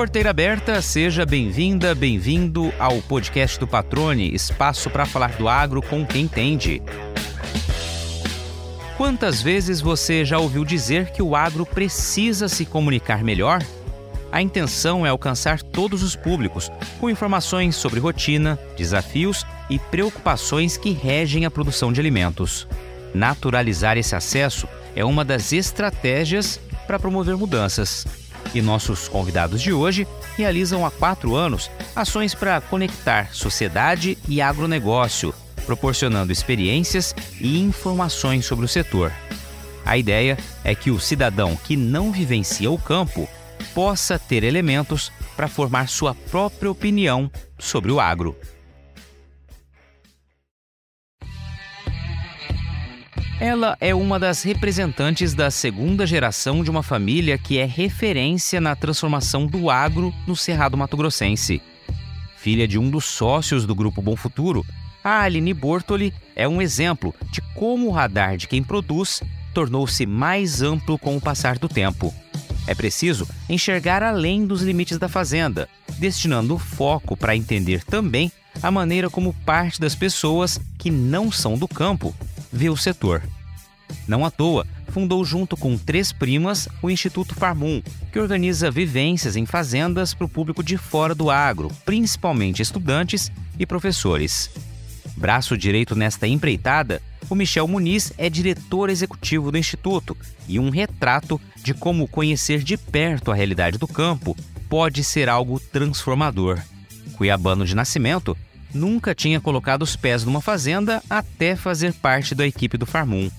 Porteira aberta, seja bem-vinda, bem-vindo ao podcast do Patrone, espaço para falar do agro com quem entende. Quantas vezes você já ouviu dizer que o agro precisa se comunicar melhor? A intenção é alcançar todos os públicos, com informações sobre rotina, desafios e preocupações que regem a produção de alimentos. Naturalizar esse acesso é uma das estratégias para promover mudanças. E nossos convidados de hoje realizam há quatro anos ações para conectar sociedade e agronegócio, proporcionando experiências e informações sobre o setor. A ideia é que o cidadão que não vivencia o campo possa ter elementos para formar sua própria opinião sobre o agro. Ela é uma das representantes da segunda geração de uma família que é referência na transformação do agro no Cerrado Mato Grossense. Filha de um dos sócios do Grupo Bom Futuro, a Aline Bortoli é um exemplo de como o radar de quem produz tornou-se mais amplo com o passar do tempo. É preciso enxergar além dos limites da fazenda, destinando foco para entender também a maneira como parte das pessoas que não são do campo vê o setor. Não à toa, fundou junto com três primas o Instituto Farmum, que organiza vivências em fazendas para o público de fora do agro, principalmente estudantes e professores. Braço direito nesta empreitada, o Michel Muniz é diretor executivo do Instituto e um retrato de como conhecer de perto a realidade do campo pode ser algo transformador. Cuiabano de nascimento, nunca tinha colocado os pés numa fazenda até fazer parte da equipe do Farmum.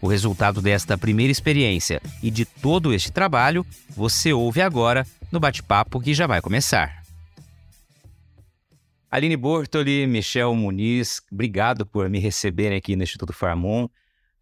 O resultado desta primeira experiência e de todo este trabalho você ouve agora no bate-papo que já vai começar. Aline Bortoli, Michel Muniz, obrigado por me receberem aqui no Instituto Farmon.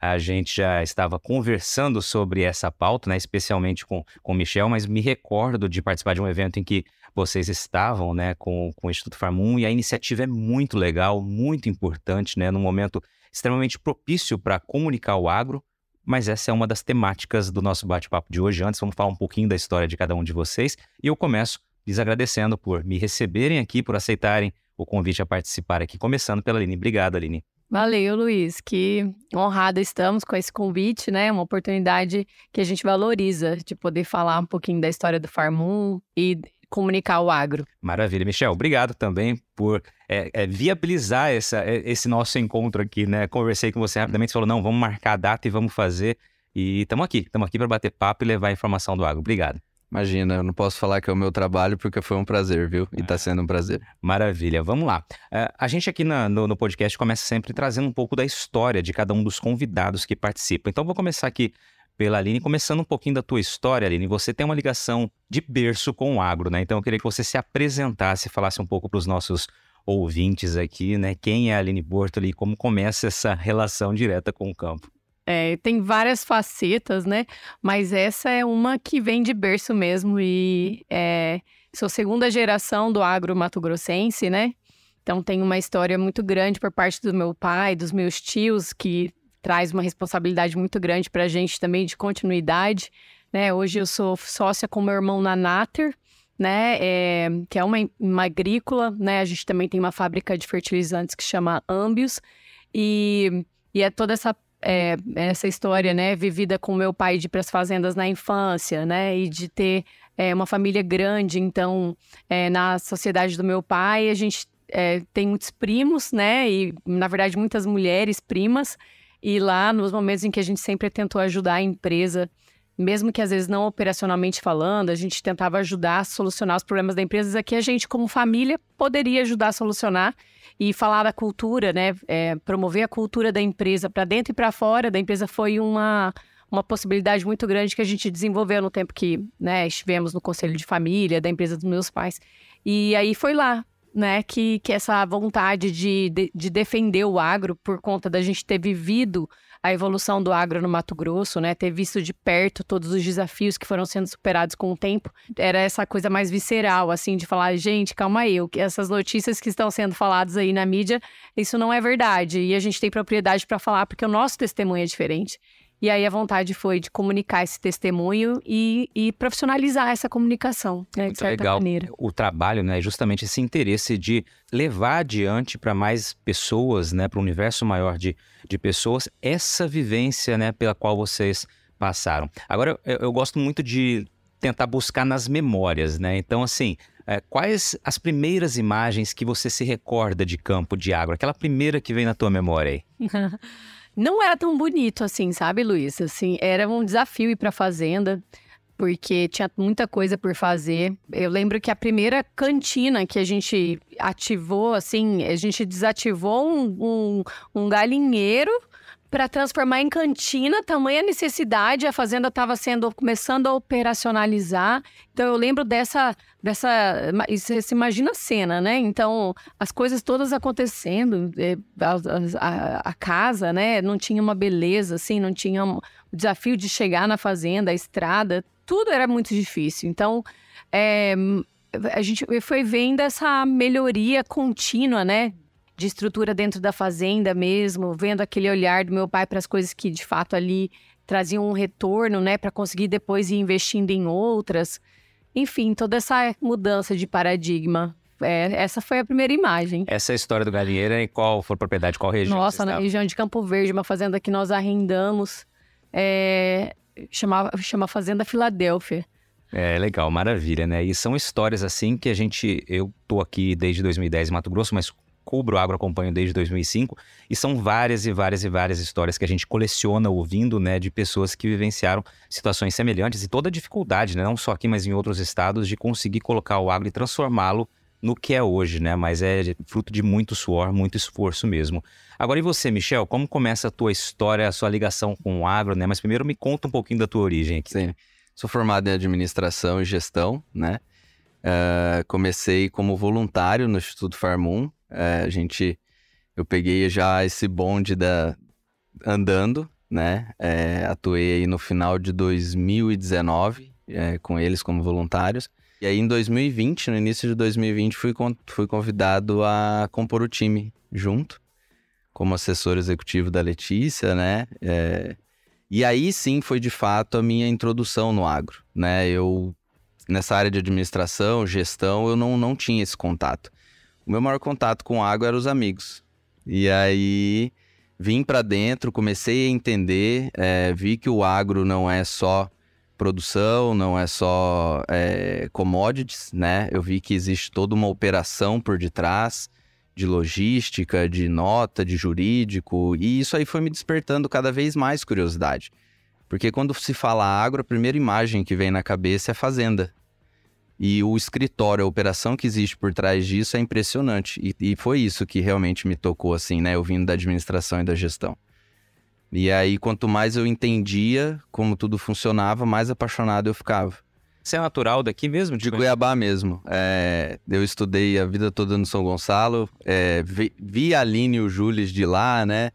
A gente já estava conversando sobre essa pauta, né, especialmente com, com o Michel, mas me recordo de participar de um evento em que vocês estavam né, com, com o Instituto Farmum e a iniciativa é muito legal, muito importante, né, num momento extremamente propício para comunicar o agro, mas essa é uma das temáticas do nosso bate-papo de hoje. Antes, vamos falar um pouquinho da história de cada um de vocês e eu começo lhes agradecendo por me receberem aqui, por aceitarem o convite a participar aqui, começando pela Aline. Obrigado, Aline. Valeu, Luiz. Que honrada estamos com esse convite, né? Uma oportunidade que a gente valoriza de poder falar um pouquinho da história do Farmum e comunicar o agro. Maravilha, Michel. Obrigado também por é, é, viabilizar essa, é, esse nosso encontro aqui, né? Conversei com você rapidamente, você falou, não, vamos marcar a data e vamos fazer. E estamos aqui, estamos aqui para bater papo e levar a informação do agro. Obrigado. Imagina, eu não posso falar que é o meu trabalho porque foi um prazer, viu? E está sendo um prazer. Maravilha, vamos lá. Uh, a gente aqui na, no, no, podcast começa sempre trazendo um pouco da história de cada um dos convidados que participam. Então vou começar aqui pela Aline, começando um pouquinho da tua história, Aline. Você tem uma ligação de berço com o agro, né? Então eu queria que você se apresentasse, falasse um pouco para os nossos ouvintes aqui, né? Quem é a Aline Bortoli e como começa essa relação direta com o campo. É, tem várias facetas, né? Mas essa é uma que vem de berço mesmo e é, sou segunda geração do agro mato-grossense, né? Então tem uma história muito grande por parte do meu pai, dos meus tios, que traz uma responsabilidade muito grande para a gente também de continuidade, né? Hoje eu sou sócia com meu irmão na Nater, né? É, que é uma, uma agrícola, né? A gente também tem uma fábrica de fertilizantes que chama Ambios e, e é toda essa é, essa história, né, vivida com meu pai de ir para as fazendas na infância, né, e de ter é, uma família grande. Então, é, na sociedade do meu pai, a gente é, tem muitos primos, né, e na verdade muitas mulheres primas. E lá, nos momentos em que a gente sempre tentou ajudar a empresa, mesmo que às vezes não operacionalmente falando, a gente tentava ajudar a solucionar os problemas da empresa, que a gente, como família, poderia ajudar a solucionar e falar da cultura, né? É, promover a cultura da empresa para dentro e para fora da empresa foi uma, uma possibilidade muito grande que a gente desenvolveu no tempo que né, estivemos no conselho de família da empresa dos meus pais. E aí foi lá, né, que, que essa vontade de, de, de defender o agro por conta da gente ter vivido a evolução do agro no Mato Grosso, né? Ter visto de perto todos os desafios que foram sendo superados com o tempo. Era essa coisa mais visceral, assim, de falar, gente, calma aí, essas notícias que estão sendo faladas aí na mídia, isso não é verdade. E a gente tem propriedade para falar porque o nosso testemunho é diferente. E aí a vontade foi de comunicar esse testemunho e, e profissionalizar essa comunicação, né, de Muito certa legal. maneira. O trabalho, né, é justamente esse interesse de levar adiante para mais pessoas, né, para um universo maior de, de pessoas, essa vivência, né, pela qual vocês passaram. Agora, eu, eu gosto muito de tentar buscar nas memórias, né? Então, assim, é, quais as primeiras imagens que você se recorda de campo de água? Aquela primeira que vem na tua memória aí. Não era tão bonito assim, sabe, Luiz? Assim, era um desafio ir para fazenda, porque tinha muita coisa por fazer. Eu lembro que a primeira cantina que a gente ativou, assim, a gente desativou um, um, um galinheiro para transformar em cantina, tamanha necessidade, a fazenda estava sendo começando a operacionalizar. Então eu lembro dessa dessa você imagina a cena, né? Então as coisas todas acontecendo, é, a, a, a, casa, né? Não tinha uma beleza assim, não tinha o desafio de chegar na fazenda, a estrada, tudo era muito difícil. Então é, a gente foi vendo essa melhoria contínua, né? De estrutura dentro da fazenda mesmo, vendo aquele olhar do meu pai para as coisas que de fato ali traziam um retorno, né, para conseguir depois ir investindo em outras. Enfim, toda essa mudança de paradigma. É, essa foi a primeira imagem. Essa é a história do galinheiro e qual foi a propriedade, qual região? Nossa, na região de Campo Verde, uma fazenda que nós arrendamos. É, chama, chama Fazenda Filadélfia. É legal, maravilha, né? E são histórias assim que a gente. Eu tô aqui desde 2010 em Mato Grosso, mas cubro agro acompanho desde 2005 e são várias e várias e várias histórias que a gente coleciona ouvindo, né, de pessoas que vivenciaram situações semelhantes e toda a dificuldade, né, não só aqui, mas em outros estados, de conseguir colocar o agro e transformá-lo no que é hoje, né? Mas é fruto de muito suor, muito esforço mesmo. Agora e você, Michel, como começa a tua história, a sua ligação com o agro, né? Mas primeiro me conta um pouquinho da tua origem aqui. Sim. Sou formado em administração e gestão, né? Uh, comecei como voluntário no Instituto Farmum, é, a gente, eu peguei já esse bonde da andando, né? É, atuei aí no final de 2019 é, com eles como voluntários. E aí em 2020, no início de 2020, fui, fui convidado a compor o time junto, como assessor executivo da Letícia, né? É, e aí sim foi de fato a minha introdução no agro, né? Eu nessa área de administração, gestão, eu não, não tinha esse contato o meu maior contato com água eram os amigos. E aí vim para dentro, comecei a entender, é, vi que o agro não é só produção, não é só é, commodities, né? Eu vi que existe toda uma operação por detrás de logística, de nota, de jurídico, e isso aí foi me despertando cada vez mais curiosidade. Porque quando se fala agro, a primeira imagem que vem na cabeça é fazenda. E o escritório, a operação que existe por trás disso é impressionante. E, e, foi isso que realmente me tocou, assim, né? Eu vindo da administração e da gestão. E aí, quanto mais eu entendia como tudo funcionava, mais apaixonado eu ficava. Você é natural daqui mesmo? De Cuiabá mesmo. É, eu estudei a vida toda no São Gonçalo, é, vi, vi a Aline e o Júlio de lá, né?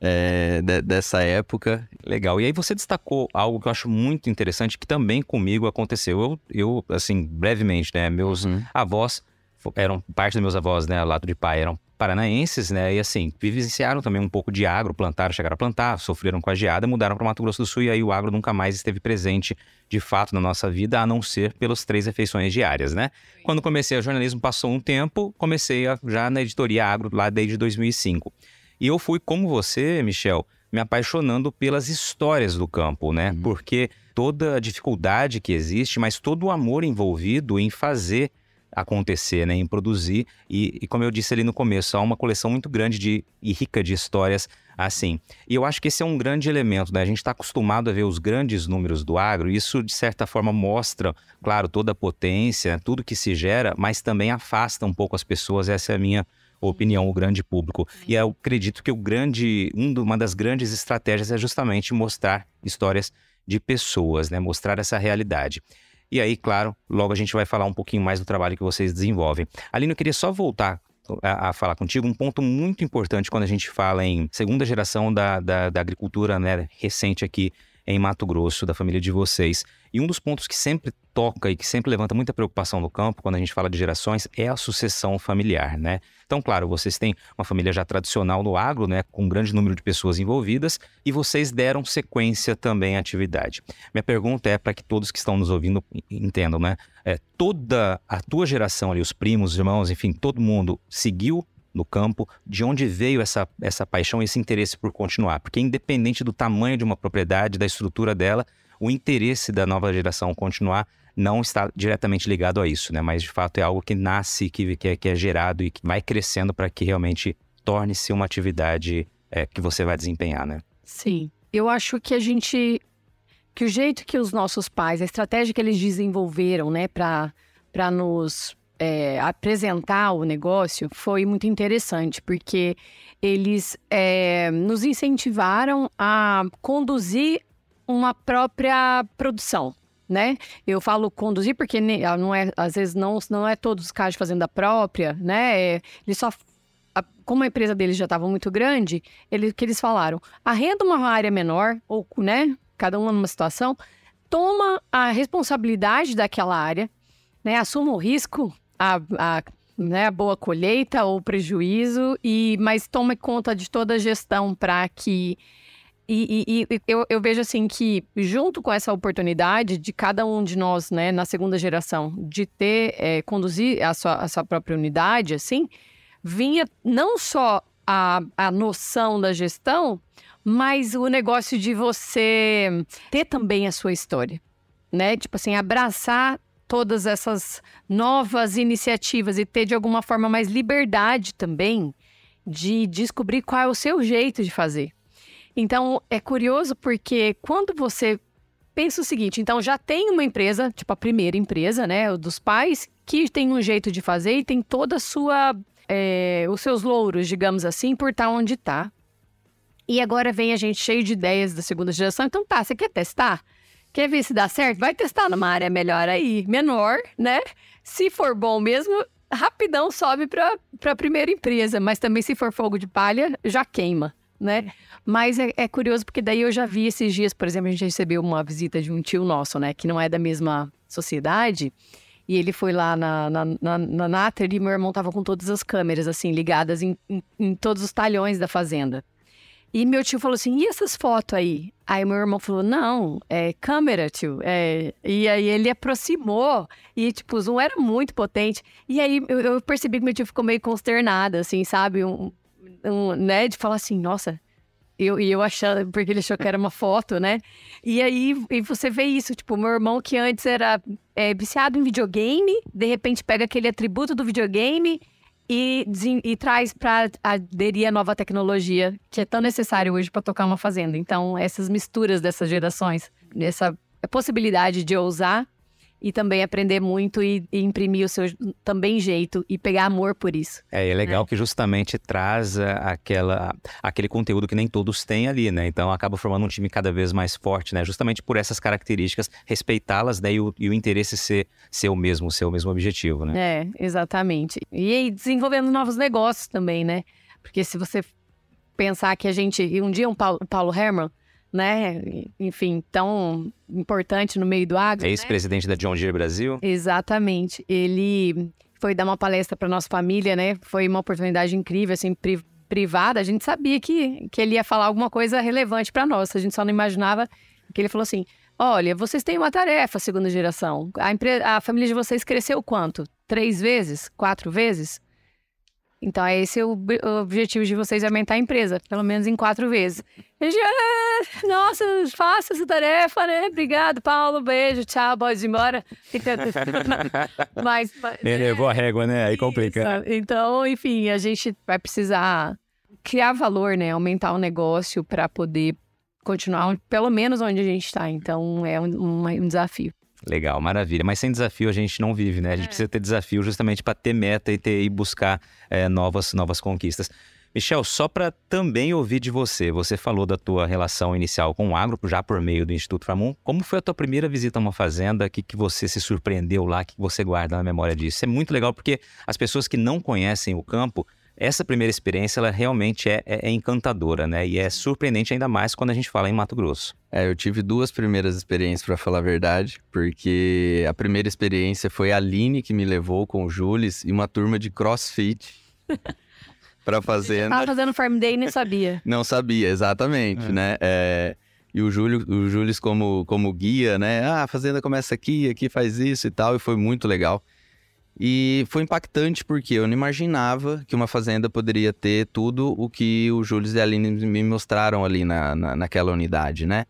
É, de, dessa época. Legal. E aí você destacou algo que eu acho muito interessante que também comigo aconteceu. Eu, eu assim, brevemente, né? Meus uhum. avós eram parte dos meus avós, né, lado de pai, eram paranaenses, né, e assim, vivenciaram também um pouco de agro, plantaram, chegaram a plantar, sofreram com a geada, mudaram para Mato Grosso do Sul e aí o agro nunca mais esteve presente de fato na nossa vida, a não ser pelas três refeições diárias, né? Quando comecei a jornalismo, passou um tempo, comecei a, já na editoria agro lá desde 2005. E eu fui, como você, Michel, me apaixonando pelas histórias do campo, né? Uhum. Porque toda a dificuldade que existe, mas todo o amor envolvido em fazer acontecer, né? Em produzir. E, e, como eu disse ali no começo, há uma coleção muito grande de, e rica de histórias assim. E eu acho que esse é um grande elemento, né? A gente está acostumado a ver os grandes números do agro, e isso, de certa forma, mostra, claro, toda a potência, tudo que se gera, mas também afasta um pouco as pessoas. Essa é a minha opinião, o grande público. E eu acredito que o grande, uma das grandes estratégias é justamente mostrar histórias de pessoas, né? Mostrar essa realidade. E aí, claro, logo a gente vai falar um pouquinho mais do trabalho que vocês desenvolvem. Aline, eu queria só voltar a, a, falar contigo um ponto muito importante quando a gente fala em segunda geração da, da, da agricultura né, recente aqui em Mato Grosso, da família de vocês. E um dos pontos que sempre toca e que sempre levanta muita preocupação no campo, quando a gente fala de gerações, é a sucessão familiar, né? Então, claro, vocês têm uma família já tradicional no agro, né, com um grande número de pessoas envolvidas, e vocês deram sequência também à atividade. Minha pergunta é para que todos que estão nos ouvindo entendam, né? É, toda a tua geração ali, os primos, os irmãos, enfim, todo mundo seguiu no campo, de onde veio essa, essa paixão esse interesse por continuar. Porque, independente do tamanho de uma propriedade, da estrutura dela, o interesse da nova geração continuar não está diretamente ligado a isso, né? Mas de fato é algo que nasce, que, que, é, que é gerado e que vai crescendo para que realmente torne-se uma atividade é, que você vai desempenhar, né? Sim. Eu acho que a gente. que o jeito que os nossos pais, a estratégia que eles desenvolveram, né, para nos é, apresentar o negócio foi muito interessante, porque eles é, nos incentivaram a conduzir uma própria produção. Né? Eu falo conduzir porque ah, não é, às vezes não, não é todos os casos de fazenda própria, né? É, eles só como a empresa deles já estava muito grande, eles que eles falaram, arrenda uma área menor ou, né, cada uma numa situação, toma a responsabilidade daquela área, né, assuma o risco a, a, né, a boa colheita ou prejuízo, e mas tome conta de toda a gestão para que. E, e, e eu, eu, vejo assim que, junto com essa oportunidade de cada um de nós, né, na segunda geração, de ter, é, conduzir a sua, a sua própria unidade, assim, vinha não só a, a noção da gestão, mas o negócio de você ter também a sua história, né? Tipo assim, abraçar todas essas novas iniciativas e ter de alguma forma mais liberdade também de descobrir qual é o seu jeito de fazer. Então é curioso porque quando você pensa o seguinte, então já tem uma empresa, tipo a primeira empresa, né, dos pais, que tem um jeito de fazer e tem toda a sua, é, os seus louros, digamos assim, por estar onde está. E agora vem a gente cheio de ideias da segunda geração. Então tá, você quer testar? Quer ver se dá certo? Vai testar numa área melhor aí, menor, né? Se for bom mesmo, rapidão sobe para a primeira empresa. Mas também, se for fogo de palha, já queima, né? Mas é, é, curioso porque daí eu já vi esses dias, por exemplo, a gente recebeu uma visita de um tio nosso, né? Que não é da mesma sociedade. E ele foi lá na, na, na, na Natter e meu irmão tava com todas as câmeras, assim, ligadas em, em, em todos os talhões da fazenda. E meu tio falou assim: e essas fotos aí? Aí meu irmão falou: não, é câmera, tio. É... E aí ele aproximou e, tipo, o zoom era muito potente. E aí eu, eu percebi que meu tio ficou meio consternado, assim, sabe? Um, um, né? De falar assim: nossa. Eu, e eu achando, porque ele achou que era uma foto, né? E aí e você vê isso, tipo, meu irmão que antes era é, viciado em videogame, de repente pega aquele atributo do videogame e, e traz para aderir à nova tecnologia que é tão necessário hoje para tocar uma fazenda. Então, essas misturas dessas gerações, essa possibilidade de ousar e também aprender muito e, e, imprimir o seu também jeito e pegar amor por isso. É, é legal né? que justamente traz aquela, aquele conteúdo que nem todos têm ali, né? Então acaba formando um time cada vez mais forte, né? Justamente por essas características, respeitá-las né? e, o, e o interesse ser, ser o mesmo, ser o mesmo objetivo, né? É, exatamente. E desenvolvendo novos negócios também, né? Porque se você pensar que a gente. E um dia um Paulo, Paulo Herman né? Enfim, tão importante no meio do agro. É ex-presidente né? da John Deere Brasil? Exatamente. Ele foi dar uma palestra para nossa família, né? Foi uma oportunidade incrível, assim, pri privada. A gente sabia que, que ele ia falar alguma coisa relevante para nós. A gente só não imaginava que ele falou assim: Olha, vocês têm uma tarefa, segunda geração. A, a família de vocês cresceu quanto? Três vezes? Quatro vezes? Então, esse é o, o objetivo de vocês, aumentar a empresa, pelo menos em quatro vezes. A gente, ah, nossa, faça essa tarefa, né? Obrigado, Paulo, beijo, tchau, pode ir embora. mas, mas Ele levou a régua, né? Aí complica. Então, enfim, a gente vai precisar criar valor, né? Aumentar o negócio para poder continuar pelo menos onde a gente está. Então, é um, um, um desafio. Legal, maravilha. Mas sem desafio a gente não vive, né? A gente é. precisa ter desafio justamente para ter meta e, ter, e buscar é, novas, novas conquistas. Michel, só para também ouvir de você, você falou da tua relação inicial com o agro, já por meio do Instituto Framum. Como foi a tua primeira visita a uma fazenda? O que, que você se surpreendeu lá? O que você guarda na memória disso? É muito legal porque as pessoas que não conhecem o campo essa primeira experiência, ela realmente é, é, é, encantadora, né? E é surpreendente ainda mais quando a gente fala em Mato Grosso. É, eu tive duas primeiras experiências, para falar a verdade, porque a primeira experiência foi a Aline que me levou com o Jules e uma turma de crossfit. para fazer. Tava fazendo Farm Day e nem sabia. Não sabia, exatamente, é. né? É, e o Júlio, o Júlio como, como guia, né? Ah, a fazenda começa aqui, aqui faz isso e tal, e foi muito legal. E foi impactante porque eu não imaginava que uma fazenda poderia ter tudo o que o Júlio e a Aline me mostraram ali na, na, naquela unidade, né?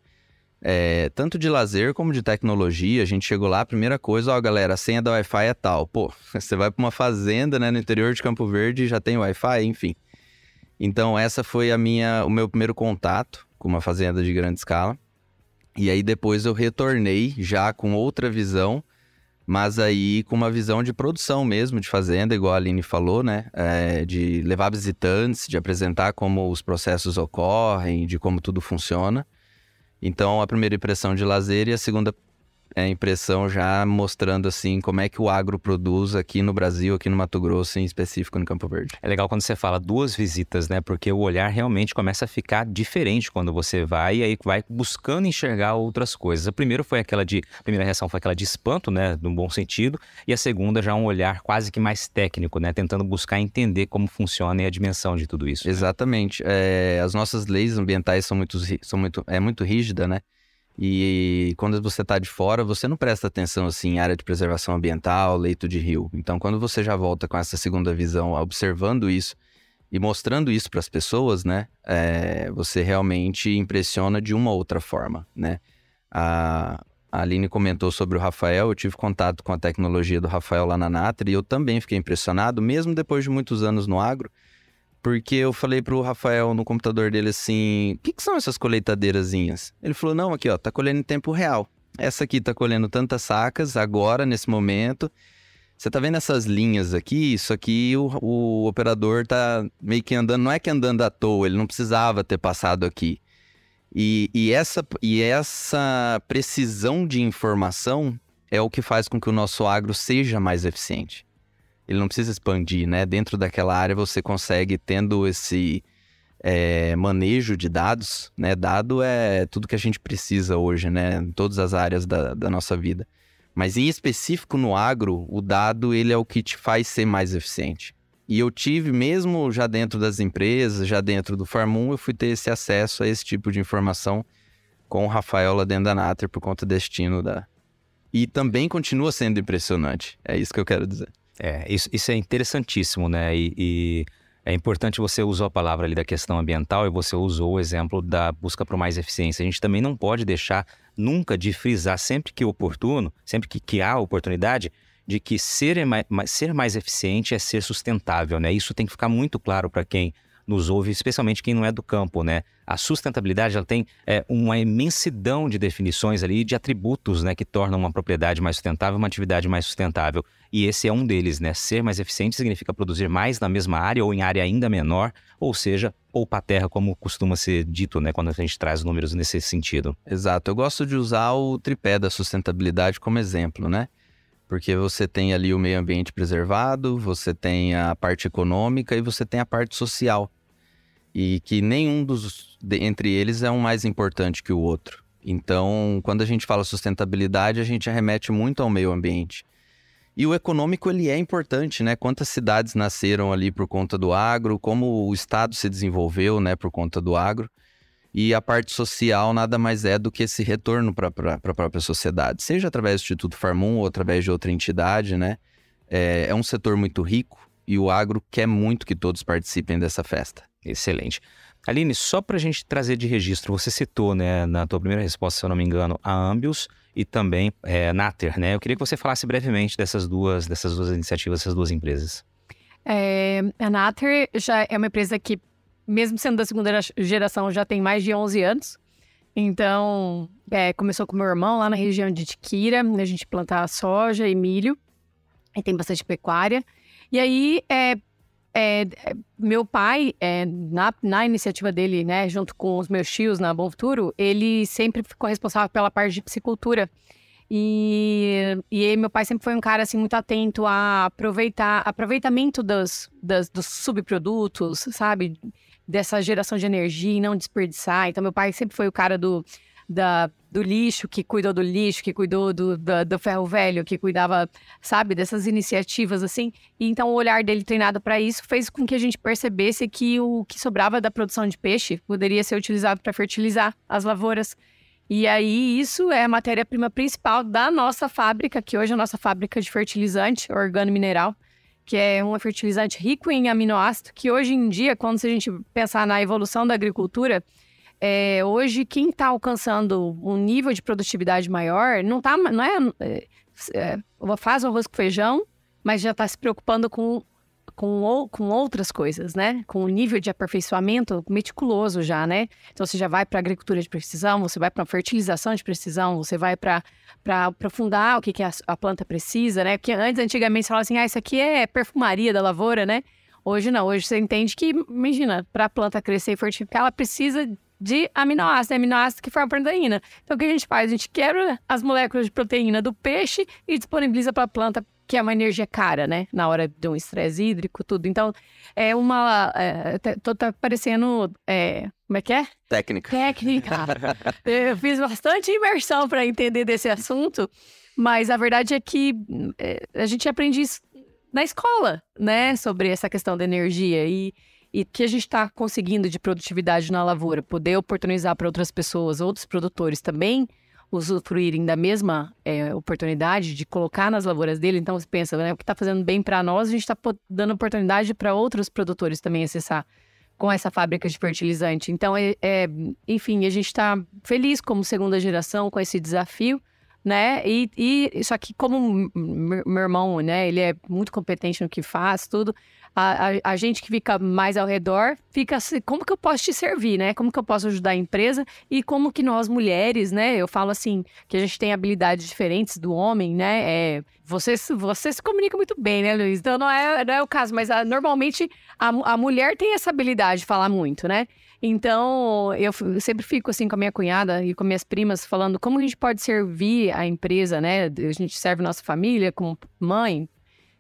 É, tanto de lazer como de tecnologia, a gente chegou lá, a primeira coisa, ó, galera, a senha da Wi-Fi é tal. Pô, você vai para uma fazenda, né, no interior de Campo Verde, já tem Wi-Fi, enfim. Então, essa foi a minha, o meu primeiro contato com uma fazenda de grande escala. E aí depois eu retornei já com outra visão mas aí com uma visão de produção mesmo, de fazenda, igual a Aline falou, né? É, de levar visitantes, de apresentar como os processos ocorrem, de como tudo funciona. Então, a primeira impressão de lazer e a segunda é, impressão já mostrando assim como é que o agro produz aqui no Brasil, aqui no Mato Grosso, em específico no Campo Verde. É legal quando você fala duas visitas, né? Porque o olhar realmente começa a ficar diferente quando você vai e aí vai buscando enxergar outras coisas. A primeira foi aquela de, a primeira reação foi aquela de espanto, né, no bom sentido, e a segunda já um olhar quase que mais técnico, né, tentando buscar entender como funciona e a dimensão de tudo isso. Né? Exatamente. É, as nossas leis ambientais são muito, são muito, é muito rígida, né? E quando você está de fora, você não presta atenção assim em área de preservação ambiental, leito de rio. Então, quando você já volta com essa segunda visão, observando isso e mostrando isso para as pessoas, né, é, você realmente impressiona de uma outra forma, né? A, a Aline comentou sobre o Rafael, eu tive contato com a tecnologia do Rafael lá na Natri e eu também fiquei impressionado, mesmo depois de muitos anos no agro, porque eu falei pro Rafael no computador dele assim: o que, que, são essas colheitadeirazinhas? Ele falou: não, aqui ó, tá colhendo em tempo real. Essa aqui tá colhendo tantas sacas agora, nesse momento. Você tá vendo essas linhas aqui? Isso aqui o, o operador tá meio que andando, não é que andando à toa, ele não precisava ter passado aqui. E, e, essa, e essa precisão de informação é o que faz com que o nosso agro seja mais eficiente ele não precisa expandir, né? Dentro daquela área você consegue, tendo esse é, manejo de dados, né? Dado é tudo que a gente precisa hoje, né? Em todas as áreas da, da nossa vida. Mas em específico no agro, o dado ele é o que te faz ser mais eficiente. E eu tive, mesmo já dentro das empresas, já dentro do Farmum, eu fui ter esse acesso a esse tipo de informação com o Rafael lá dentro da Nater por conta do destino da. E também continua sendo impressionante. É isso que eu quero dizer. É, isso, isso é interessantíssimo, né? E, e, é importante você usou a palavra ali da questão ambiental e você usou o exemplo da busca por mais eficiência. A gente também não pode deixar nunca de frisar, sempre que oportuno, sempre que, que há oportunidade, de que ser ser mais eficiente é ser sustentável, né? Isso tem que ficar muito claro para quem nos ouve, especialmente quem não é do campo, né? A sustentabilidade ela tem é, uma imensidão de definições ali, de atributos, né, que tornam uma propriedade mais sustentável, uma atividade mais sustentável. E esse é um deles, né? Ser mais eficiente significa produzir mais na mesma área ou em área ainda menor, ou seja, poupar terra, como costuma ser dito, né, quando a gente traz números nesse sentido. Exato. Eu gosto de usar o tripé da sustentabilidade como exemplo, né? Porque você tem ali o meio ambiente preservado, você tem a parte econômica e você tem a parte social. E que nenhum dos entre eles é um mais importante que o outro. Então, quando a gente fala sustentabilidade, a gente remete muito ao meio ambiente. E o econômico ele é importante, né? Quantas cidades nasceram ali por conta do agro, como o estado se desenvolveu, né, por conta do agro. E a parte social nada mais é do que esse retorno para a própria sociedade, seja através do Instituto Farmum ou através de outra entidade, né? É, é um setor muito rico e o agro quer muito que todos participem dessa festa. Excelente. Aline, só para a gente trazer de registro, você citou, né, na tua primeira resposta, se eu não me engano, a Ambius e também é, Nater, né? Eu queria que você falasse brevemente dessas duas, dessas duas iniciativas, dessas duas empresas. É, a Nater já é uma empresa que mesmo sendo da segunda geração, já tem mais de 11 anos. Então, é, começou com meu irmão lá na região de Tiquira, a gente plantava soja e milho, e tem bastante pecuária. E aí, é, é, meu pai, é, na, na iniciativa dele, né, junto com os meus tios na Bom Futuro, ele sempre ficou responsável pela parte de piscicultura. E, e meu pai sempre foi um cara assim muito atento a aproveitar aproveitamento dos, dos subprodutos, sabe? Dessa geração de energia e não desperdiçar. Então, meu pai sempre foi o cara do, da, do lixo, que cuidou do lixo, que cuidou do, do, do, ferro velho, que cuidava, sabe, dessas iniciativas assim. E então o olhar dele treinado para isso fez com que a gente percebesse que o que sobrava da produção de peixe poderia ser utilizado para fertilizar as lavouras. E aí isso é a matéria-prima principal da nossa fábrica, que hoje é a nossa fábrica de fertilizante organo-mineral, que é um fertilizante rico em aminoácido, que hoje em dia, quando a gente pensar na evolução da agricultura, é, hoje quem está alcançando um nível de produtividade maior não tá, não é, é, é faz o arroz com feijão, mas já está se preocupando com, com, com outras coisas, né? Com um nível de aperfeiçoamento meticuloso já, né? Então você já vai para agricultura de precisão, você vai para fertilização de precisão, você vai para aprofundar o que, que a, a, planta precisa, né? Porque antes, antigamente, você falava assim, ah, isso aqui é perfumaria da lavoura, né? Hoje não, hoje você entende que, imagina, para a planta crescer e fortificar, ela precisa de aminoácidos, né? aminoácidos que formam proteína. Então, o que a gente faz? A gente quebra as moléculas de proteína do peixe e disponibiliza para a planta, que é uma energia cara, né? Na hora de um estresse hídrico, tudo. Então, é uma. É, tô, tá parecendo. É, como é que é? Técnica. Técnica. Eu fiz bastante imersão para entender desse assunto, mas a verdade é que é, a gente aprende isso na escola, né? Sobre essa questão da energia. E e que a gente está conseguindo de produtividade na lavoura, poder oportunizar para outras pessoas, outros produtores também usufruírem da mesma é, oportunidade de colocar nas lavouras dele. Então você pensa, né, o que está fazendo bem para nós, a gente está dando oportunidade para outros produtores também acessar com essa fábrica de fertilizante. Então, é, é enfim, a gente está feliz como segunda geração com esse desafio né? E, e só que como meu irmão, né, ele é muito competente no que faz, tudo. A, a, a, gente que fica mais ao redor fica assim, como que eu posso te servir, né? Como que eu posso ajudar a empresa e como que nós mulheres, né? Eu falo assim que a gente tem habilidades diferentes do homem, né? É, você, você se comunica muito bem, né, Luiz? Então não é, não é o caso, mas a, normalmente a, a mulher tem essa habilidade de falar muito, né? Então, eu sempre fico assim com a minha cunhada e com minhas primas falando como a gente pode servir a empresa, né? A gente serve nossa família como mãe,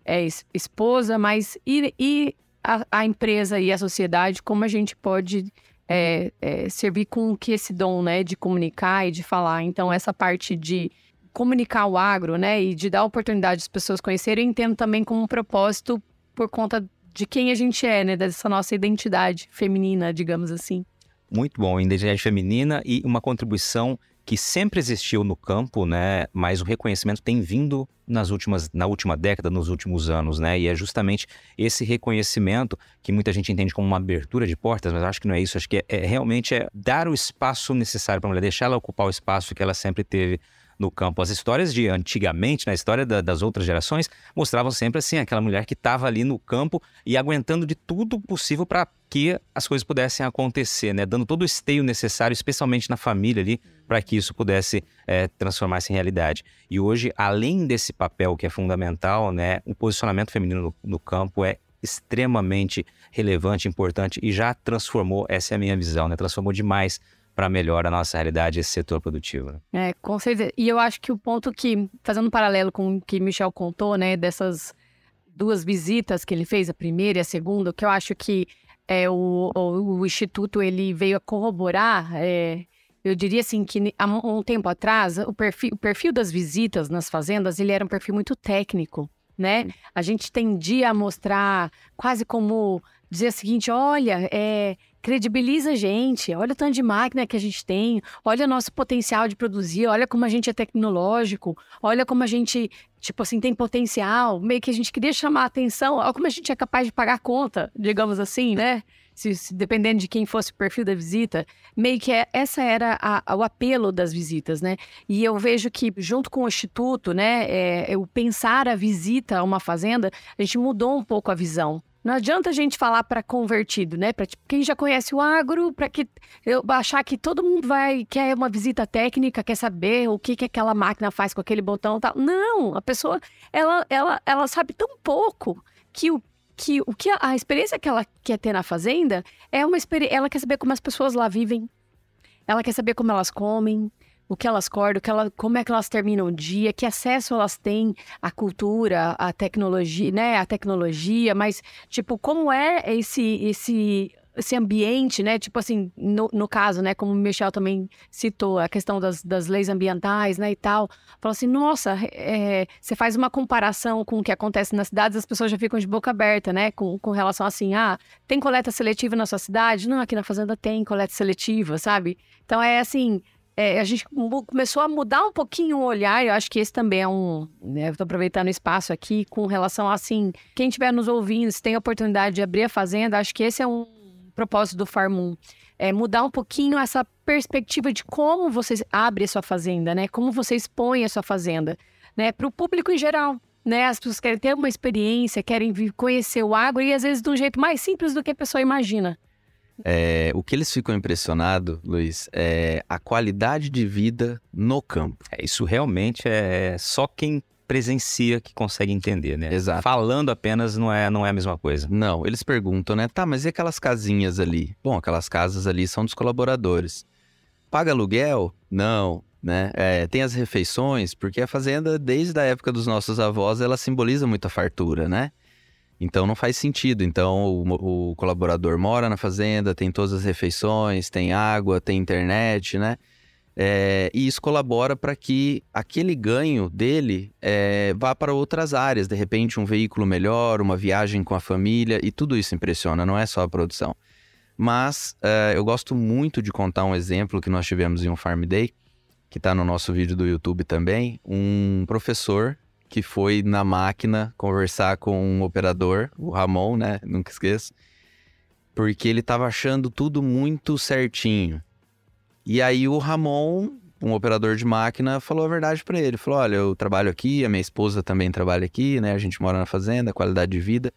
é, esposa, mas e, e a, a, empresa e a sociedade, como a gente pode é, é, servir com que esse dom, né, de comunicar e de falar. Então, essa parte de comunicar o agro, né, e de dar oportunidade às pessoas conhecerem, entendo também como um propósito por conta de quem a gente é, né? Dessa nossa identidade feminina, digamos assim. Muito bom, identidade feminina e uma contribuição que sempre existiu no campo, né? Mas o reconhecimento tem vindo nas últimas, na última década, nos últimos anos, né? E é justamente esse reconhecimento que muita gente entende como uma abertura de portas, mas acho que não é isso. Acho que é, é realmente é dar o espaço necessário para a mulher, deixar ela ocupar o espaço que ela sempre teve no campo. As histórias de antigamente, na história da, das outras gerações, mostravam sempre assim aquela mulher que estava ali no campo e aguentando de tudo possível para que as coisas pudessem acontecer, né? Dando todo o esteio necessário, especialmente na família ali, para que isso pudesse é, transformar-se em realidade. E hoje, além desse papel que é fundamental, né, o posicionamento feminino no, no campo é extremamente relevante, importante e já transformou, essa é a minha visão, né? Transformou demais para melhorar a nossa realidade esse setor produtivo. Né? É, com certeza. E eu acho que o ponto que, fazendo um paralelo com o que Michel contou, né, dessas duas visitas que ele fez, a primeira e a segunda, que eu acho que é, o, o, o Instituto ele veio a corroborar, é, eu diria assim que há um tempo atrás, o perfil, o perfil das visitas nas fazendas, ele era um perfil muito técnico, né? A gente tendia a mostrar quase como dizer o seguinte, olha, é, credibiliza a gente, olha o tanto de máquina que a gente tem, olha o nosso potencial de produzir, olha como a gente é tecnológico, olha como a gente, tipo assim, tem potencial, meio que a gente queria chamar a atenção, olha como a gente é capaz de pagar a conta, digamos assim, né? Se, se, dependendo de quem fosse o perfil da visita, meio que é, essa era a, o apelo das visitas, né? E eu vejo que junto com o instituto, né, é, é, o pensar a visita a uma fazenda, a gente mudou um pouco a visão, não adianta a gente falar para convertido, né? Para tipo, quem já conhece o agro, para que eu achar que todo mundo vai quer uma visita técnica, quer saber o que que aquela máquina faz com aquele botão, tal. Não, a pessoa ela ela ela sabe tão pouco que o que o que a, a experiência que ela quer ter na fazenda é uma experiência, ela quer saber como as pessoas lá vivem. Ela quer saber como elas comem, o que elas acordam, que ela, como é que elas terminam o dia, que acesso elas têm à cultura, à tecnologia, né, à tecnologia, mas tipo, como é esse esse esse ambiente, né? Tipo assim, no, no caso, né? Como o Michel também citou, a questão das, das leis ambientais, né? E tal. Falou assim, nossa, é, você faz uma comparação com o que acontece nas cidades, as pessoas já ficam de boca aberta, né? Com, com relação assim, ah, tem coleta seletiva na sua cidade? Não, aqui na fazenda tem coleta seletiva, sabe? Então é assim, é, a gente começou a mudar um pouquinho o olhar, eu acho que esse também é um. Né, Estou aproveitando o espaço aqui com relação a assim, quem estiver nos ouvindo, se tem a oportunidade de abrir a fazenda, acho que esse é um propósito do Farm É mudar um pouquinho essa perspectiva de como você abre a sua fazenda, né? Como você expõe a sua fazenda, né? Para o público em geral. Né, as pessoas querem ter uma experiência, querem conhecer o agro e às vezes de um jeito mais simples do que a pessoa imagina. É, o que eles ficam impressionados, Luiz, é a qualidade de vida no campo. É, isso realmente é só quem presencia que consegue entender, né? Exato. Falando apenas não é, não é a mesma coisa. Não, eles perguntam, né? Tá, mas e aquelas casinhas ali? Bom, aquelas casas ali são dos colaboradores. Paga aluguel? Não, né? É, tem as refeições, porque a fazenda, desde a época dos nossos avós, ela simboliza muita fartura, né? Então não faz sentido. Então o, o colaborador mora na fazenda, tem todas as refeições, tem água, tem internet, né? É, e isso colabora para que aquele ganho dele é, vá para outras áreas, de repente um veículo melhor, uma viagem com a família, e tudo isso impressiona, não é só a produção. Mas é, eu gosto muito de contar um exemplo que nós tivemos em um Farm Day, que está no nosso vídeo do YouTube também, um professor que foi na máquina conversar com um operador, o Ramon, né? Nunca esqueço, porque ele estava achando tudo muito certinho. E aí o Ramon, um operador de máquina, falou a verdade para ele. Falou: "Olha, eu trabalho aqui, a minha esposa também trabalha aqui, né? A gente mora na fazenda, qualidade de vida.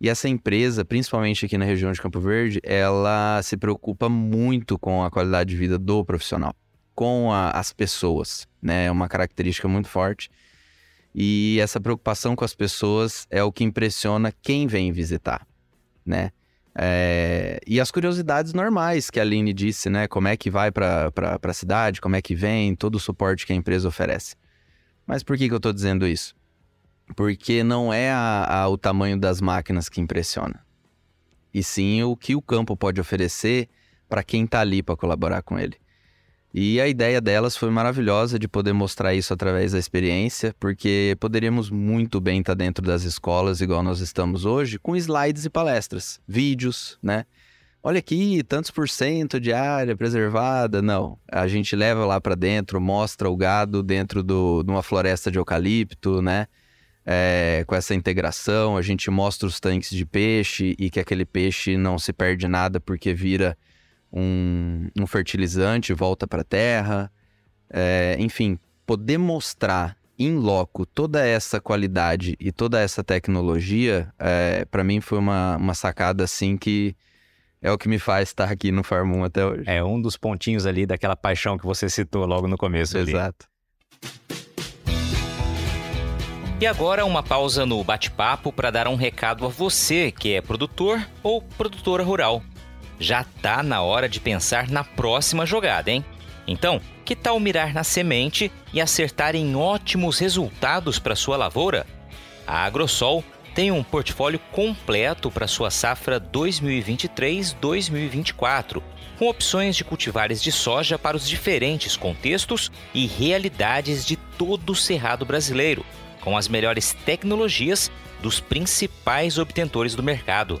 E essa empresa, principalmente aqui na região de Campo Verde, ela se preocupa muito com a qualidade de vida do profissional, com a, as pessoas, né? É uma característica muito forte. E essa preocupação com as pessoas é o que impressiona quem vem visitar, né? É, e as curiosidades normais que a Aline disse, né? Como é que vai para a cidade, como é que vem, todo o suporte que a empresa oferece. Mas por que, que eu estou dizendo isso? Porque não é a, a, o tamanho das máquinas que impressiona, e sim o que o campo pode oferecer para quem está ali para colaborar com ele. E a ideia delas foi maravilhosa de poder mostrar isso através da experiência, porque poderíamos muito bem estar dentro das escolas, igual nós estamos hoje, com slides e palestras, vídeos, né? Olha aqui, tantos por cento de área preservada. Não, a gente leva lá para dentro, mostra o gado dentro de uma floresta de eucalipto, né? É, com essa integração, a gente mostra os tanques de peixe e que aquele peixe não se perde nada porque vira um, um fertilizante volta para a terra. É, enfim, poder mostrar em loco toda essa qualidade e toda essa tecnologia, é, para mim foi uma, uma sacada assim que é o que me faz estar aqui no Farm 1 até hoje. É um dos pontinhos ali daquela paixão que você citou logo no começo. Exato. Ali. E agora uma pausa no bate-papo para dar um recado a você que é produtor ou produtora rural já tá na hora de pensar na próxima jogada, hein? Então, que tal mirar na semente e acertar em ótimos resultados para sua lavoura? A Agrosol tem um portfólio completo para sua safra 2023-2024, com opções de cultivares de soja para os diferentes contextos e realidades de todo o cerrado brasileiro, com as melhores tecnologias dos principais obtentores do mercado.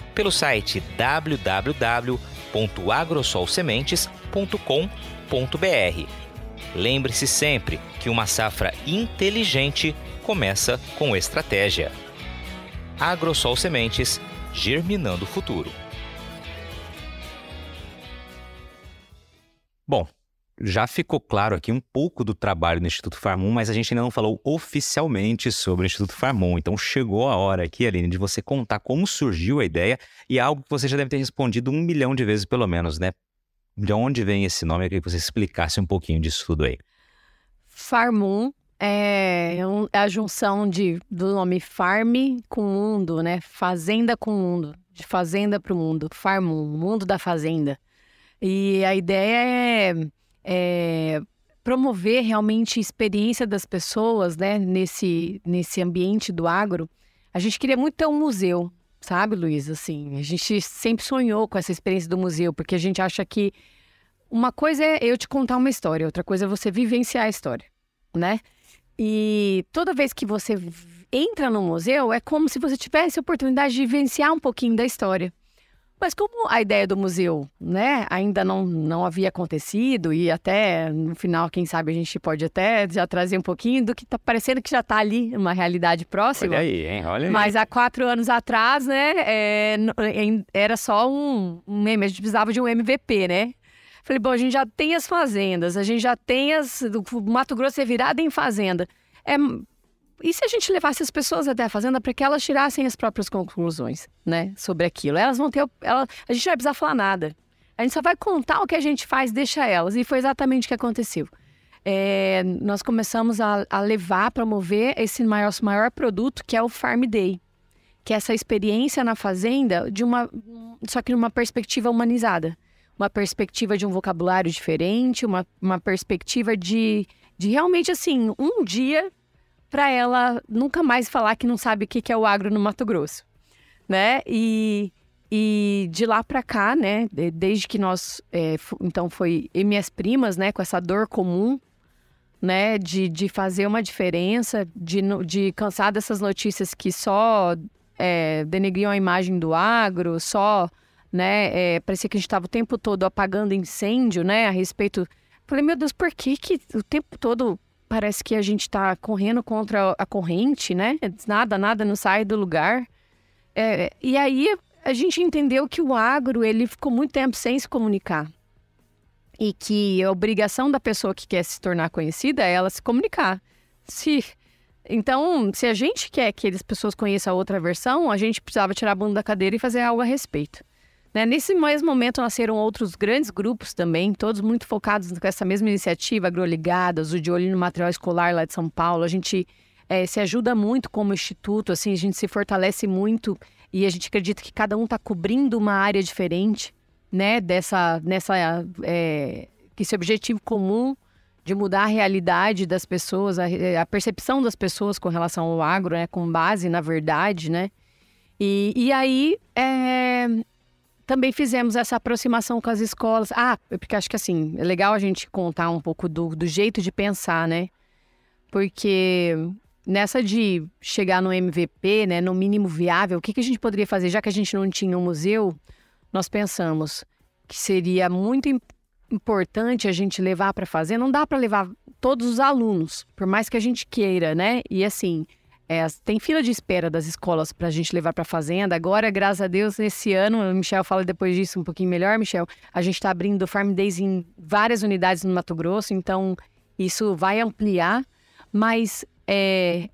pelo site www.agrosolsementes.com.br. Lembre-se sempre que uma safra inteligente começa com estratégia. Agrosol Sementes, germinando o futuro. Bom, já ficou claro aqui um pouco do trabalho do Instituto Farmum, mas a gente ainda não falou oficialmente sobre o Instituto Farmum. Então chegou a hora aqui, Aline, de você contar como surgiu a ideia e algo que você já deve ter respondido um milhão de vezes pelo menos, né? De onde vem esse nome? Eu queria que você explicasse um pouquinho disso tudo aí. Farmum é, é a junção de, do nome farm com mundo, né? Fazenda com mundo. De fazenda para o mundo. Farmum, mundo da fazenda. E a ideia é, é promover realmente a experiência das pessoas, né? Nesse, nesse ambiente do agro. A gente queria muito ter um museu, sabe, Luiz? Assim, a gente sempre sonhou com essa experiência do museu, porque a gente acha que uma coisa é eu te contar uma história, outra coisa é você vivenciar a história, né? E toda vez que você entra no museu, é como se você tivesse a oportunidade de vivenciar um pouquinho da história. Mas como a ideia do museu, né, ainda não, não havia acontecido e até no final, quem sabe a gente pode até já trazer um pouquinho do que tá parecendo que já está ali, uma realidade próxima. Olha aí, hein? Olha aí. Mas há quatro anos atrás, né, é, era só um, um meme, a gente precisava de um MVP, né? Falei, bom, a gente já tem as fazendas, a gente já tem as. O Mato Grosso é virado em fazenda. É, e se a gente levasse as pessoas até a fazenda para que elas tirassem as próprias conclusões, né, sobre aquilo? Elas vão ter. Ela, a gente não vai precisar falar nada. A gente só vai contar o que a gente faz, deixa elas. E foi exatamente o que aconteceu. É, nós começamos a, a levar, promover esse maior, maior produto, que é o Farm Day. Que é essa experiência na fazenda, de uma, só que numa perspectiva humanizada uma perspectiva de um vocabulário diferente, uma, uma perspectiva de, de realmente, assim, um dia para ela nunca mais falar que não sabe o que é o agro no Mato Grosso, né? E, e de lá para cá, né, desde que nós, é, então foi e minhas primas, né, com essa dor comum, né, de, de fazer uma diferença, de, de cansar dessas notícias que só é, denegriam a imagem do agro, só né? É, parecia que a gente estava o tempo todo apagando incêndio, né? A respeito. Falei, meu Deus, por que, que o tempo todo parece que a gente está correndo contra a corrente, né? Nada, nada não sai do lugar. É, e aí a gente entendeu que o agro ele ficou muito tempo sem se comunicar e que a obrigação da pessoa que quer se tornar conhecida é ela se comunicar. Se então, se a gente quer que as pessoas conheçam a outra versão, a gente precisava tirar a bunda da cadeira e fazer algo a respeito. Né? Nesse mesmo momento nasceram outros grandes grupos também, todos muito focados com essa mesma iniciativa, Agroligadas, o de olho no material escolar lá de São Paulo. A gente é, se ajuda muito como instituto, assim, a gente se fortalece muito e a gente acredita que cada um está cobrindo uma área diferente, né? Dessa, nessa, é, esse objetivo comum de mudar a realidade das pessoas, a, a, percepção das pessoas com relação ao agro, né? Com base na verdade, né? E, e aí, é, também fizemos essa aproximação com as escolas. Ah, porque acho que assim, é legal a gente contar um pouco do, do jeito de pensar, né? Porque nessa de chegar no MVP, né, no mínimo viável, o que, que a gente poderia fazer? Já que a gente não tinha um museu, nós pensamos que seria muito importante a gente levar para fazer. Não dá para levar todos os alunos, por mais que a gente queira, né? E assim, é, tem fila de espera das escolas para a gente levar para a fazenda. Agora, graças a Deus, esse ano, o Michel fala depois disso um pouquinho melhor, Michel. A gente está abrindo Farm Days em várias unidades no Mato Grosso, então isso vai ampliar, mas é,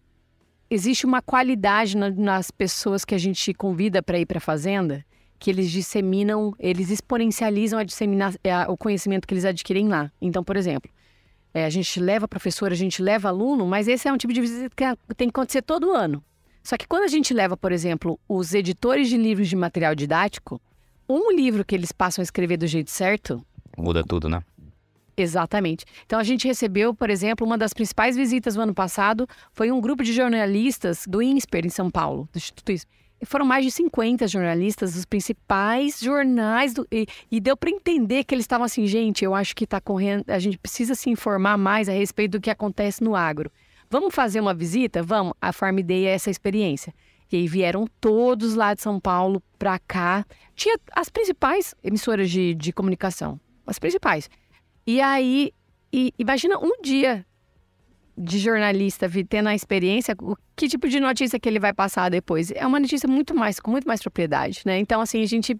existe uma qualidade na, nas pessoas que a gente convida para ir para a fazenda, que eles disseminam, eles exponencializam a disseminar, é, o conhecimento que eles adquirem lá. Então, por exemplo, é, a gente leva professor, a gente leva aluno, mas esse é um tipo de visita que tem que acontecer todo ano. Só que quando a gente leva, por exemplo, os editores de livros de material didático, um livro que eles passam a escrever do jeito certo. Muda tudo, né? Exatamente. Então a gente recebeu, por exemplo, uma das principais visitas do ano passado foi um grupo de jornalistas do INSPER em São Paulo, do Instituto INSPER foram mais de 50 jornalistas dos principais jornais do, e, e, deu para entender que eles estavam assim, gente, eu acho que está correndo, a gente precisa se informar mais a respeito do que acontece no agro. Vamos fazer uma visita? Vamos. A Farm Day é essa experiência. E aí vieram todos lá de São Paulo para cá. Tinha as principais emissoras de, de comunicação, as principais. E aí, e, imagina um dia de jornalista tendo a experiência, o que tipo de notícia que ele vai passar depois? É uma notícia muito mais, com muito mais propriedade, né? Então, assim, a gente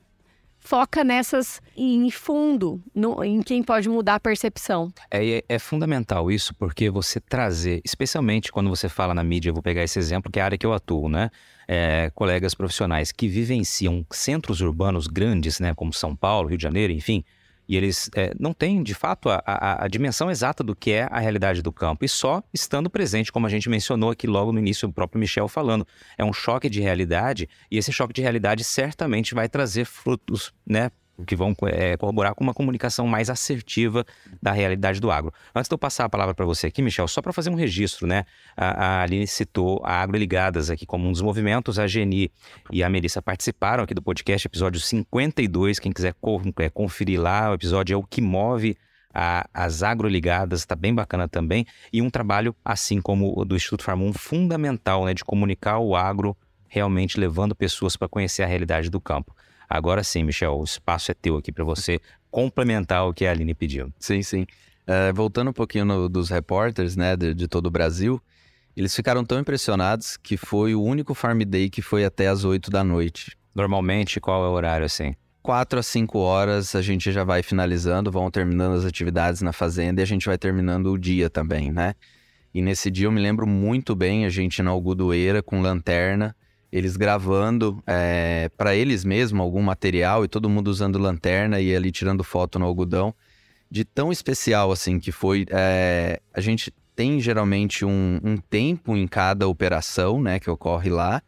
foca nessas em fundo, no, em quem pode mudar a percepção. É, é, fundamental isso, porque você trazer, especialmente quando você fala na mídia, eu vou pegar esse exemplo, que é a área que eu atuo, né? É, colegas profissionais que vivenciam centros urbanos grandes, né, como São Paulo, Rio de Janeiro, enfim, e eles é, não têm, de fato, a, a, a, dimensão exata do que é a realidade do campo. E só estando presente, como a gente mencionou aqui logo no início, o próprio Michel falando. É um choque de realidade, e esse choque de realidade certamente vai trazer frutos, né? Que vão é, corroborar com uma comunicação mais assertiva da realidade do agro. Antes de eu passar a palavra para você aqui, Michel, só para fazer um registro, né? A, a Aline citou a Agroligadas aqui como um dos movimentos. A Geni e a Melissa participaram aqui do podcast, episódio 52. Quem quiser é, conferir lá, o episódio é o que move a, as agroligadas, está bem bacana também. E um trabalho, assim como o do Instituto Farmum, fundamental, né? De comunicar o agro realmente levando pessoas para conhecer a realidade do campo. Agora sim, Michel, o espaço é teu aqui para você complementar o que a Aline pediu. Sim, sim. Uh, voltando um pouquinho no, dos repórteres, né, de, de, todo o Brasil, eles ficaram tão impressionados que foi o único Farm Day que foi até as 8 da noite. Normalmente, qual é o horário assim? 4 a 5 horas a gente já vai finalizando, vão terminando as atividades na fazenda e a gente vai terminando o dia também, né? E nesse dia eu me lembro muito bem, a gente na Algodoeira com lanterna, eles gravando é, eh, para eles mesmos algum material e todo mundo usando lanterna e ali tirando foto no algodão. De tão especial assim que foi. É, a gente tem geralmente um, um, tempo em cada operação, né, que ocorre lá,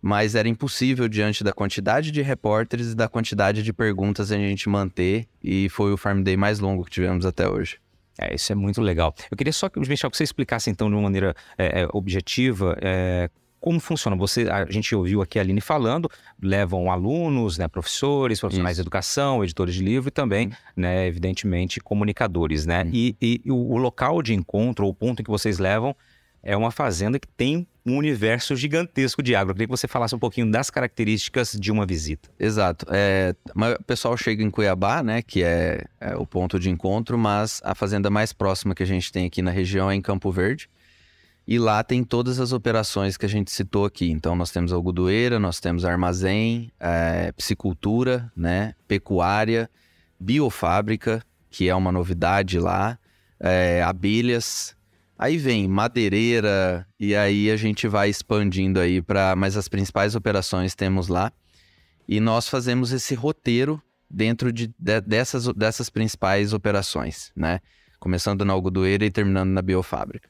mas era impossível diante da quantidade de repórteres e da quantidade de perguntas a gente manter, e foi o Farm Day mais longo que tivemos até hoje. É, isso é muito legal. Eu queria só Michel, que você explicasse então de uma maneira é, objetiva como funciona? Você, a gente ouviu aqui a Aline falando, levam alunos, né, professores, profissionais Isso. de educação, editores de livro e também, uhum. né, evidentemente, comunicadores, né? Uhum. E, e, e, o, local de encontro, ou o ponto em que vocês levam, é uma fazenda que tem um universo gigantesco de agro. Eu queria que você falasse um pouquinho das características de uma visita. Exato. É, o pessoal chega em Cuiabá, né, que é, é o ponto de encontro, mas a fazenda mais próxima que a gente tem aqui na região é em Campo Verde. E lá tem todas as operações que a gente citou aqui. Então, nós temos algodoeira, nós temos armazém, é, piscicultura, né, pecuária, biofábrica, que é uma novidade lá, é, abelhas. Aí vem madeireira, e aí a gente vai expandindo aí para. Mas as principais operações temos lá. E nós fazemos esse roteiro dentro de, de, dessas, dessas principais operações, né? Começando na algodoeira e terminando na biofábrica.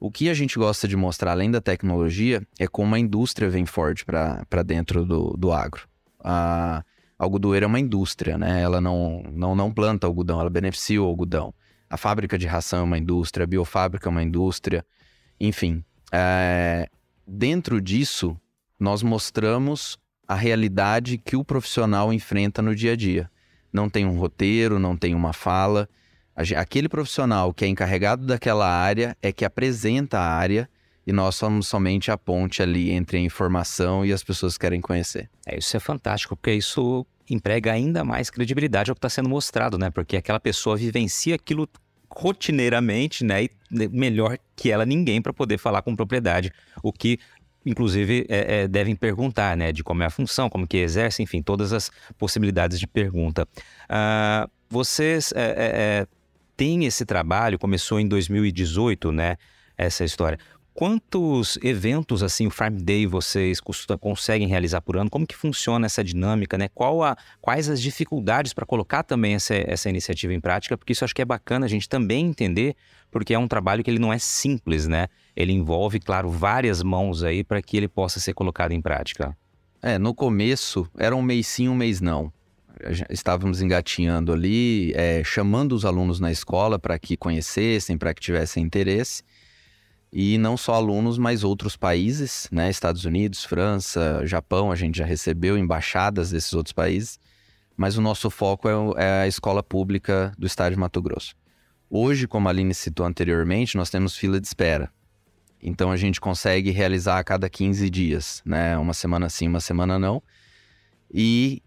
O que a gente gosta de mostrar, além da tecnologia, é como a indústria vem forte para dentro do, do agro. A algodoeira é uma indústria, né? Ela não, não, não planta algodão, ela beneficia o algodão. A fábrica de ração é uma indústria, a biofábrica é uma indústria. Enfim, é... dentro disso, nós mostramos a realidade que o profissional enfrenta no dia a dia. Não tem um roteiro, não tem uma fala, Aquele profissional que é encarregado daquela área é que apresenta a área e nós somos somente a ponte ali entre a informação e as pessoas que querem conhecer. É, isso é fantástico, porque isso emprega ainda mais credibilidade ao que está sendo mostrado, né? Porque aquela pessoa vivencia aquilo rotineiramente, né? E melhor que ela ninguém para poder falar com propriedade. O que, inclusive, é, é, devem perguntar, né? De como é a função, como que exerce, enfim, todas as possibilidades de pergunta. Uh, vocês é, é, é tem esse trabalho, começou em 2018, né? Essa história. Quantos eventos assim o Farm Day vocês conseguem realizar por ano? Como que funciona essa dinâmica, né? A, quais as dificuldades para colocar também essa, essa iniciativa em prática? Porque isso acho que é bacana a gente também entender, porque é um trabalho que ele não é simples, né? Ele envolve, claro, várias mãos aí para que ele possa ser colocado em prática. É, no começo era um mês sim, um mês não estávamos engatinhando ali, é, chamando os alunos na escola para que conhecessem, para que tivessem interesse. E não só alunos, mas outros países, né? Estados Unidos, França, Japão, a gente já recebeu embaixadas desses outros países. Mas o nosso foco é, é a escola pública do estado de Mato Grosso. Hoje, como a Aline citou anteriormente, nós temos fila de espera. Então a gente consegue realizar a cada 15 dias, né? Uma semana sim, uma semana não. E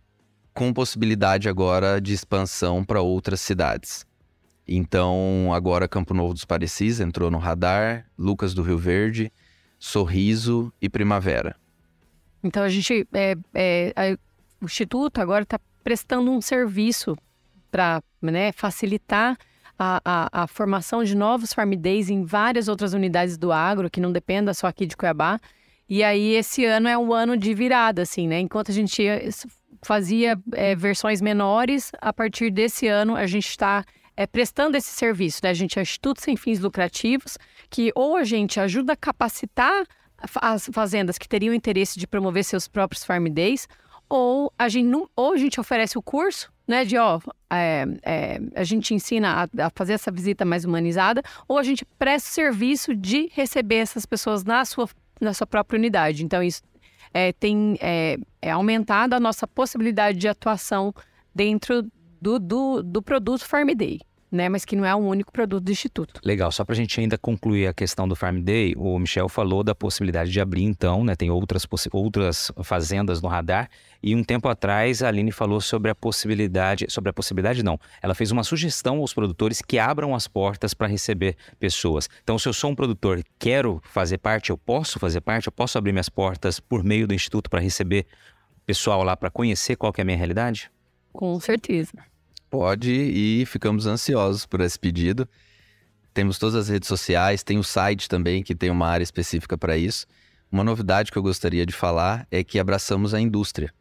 com possibilidade agora de expansão para outras cidades. Então, agora Campo Novo dos Parecis entrou no radar, Lucas do Rio Verde, Sorriso e Primavera. Então, a gente. É, é, a, o Instituto agora está prestando um serviço para né, facilitar a, a, a, formação de novos Farm Days em várias outras unidades do agro, que não dependa só aqui de Cuiabá. E aí, esse ano é um ano de virada, assim, né? Enquanto a gente fazia é, versões menores, a partir desse ano a gente está é, prestando esse serviço, né? A gente é instituto sem fins lucrativos, que ou a gente ajuda a capacitar as fazendas que teriam interesse de promover seus próprios Farm Days, ou a gente, ou a gente oferece o curso, né, de ó, é, é, a gente ensina a, a, fazer essa visita mais humanizada, ou a gente presta o serviço de receber essas pessoas na sua, na sua própria unidade. Então, isso é, tem é, é aumentado a nossa possibilidade de atuação dentro do, do, do produto Farm Day né? Mas que não é o único produto do Instituto. Legal, só para a gente ainda concluir a questão do Farm Day, o Michel falou da possibilidade de abrir então, né? Tem outras, outras fazendas no radar. E um tempo atrás a Aline falou sobre a possibilidade, sobre a possibilidade não, ela fez uma sugestão aos produtores que abram as portas para receber pessoas. Então, se eu sou um produtor, quero fazer parte, eu posso fazer parte, eu posso abrir minhas portas por meio do Instituto para receber pessoal lá para conhecer qual é a minha realidade? Com certeza. Pode e ficamos ansiosos por esse pedido. Temos todas as redes sociais, tem o site também que tem uma área específica para isso. Uma novidade que eu gostaria de falar é que abraçamos a indústria.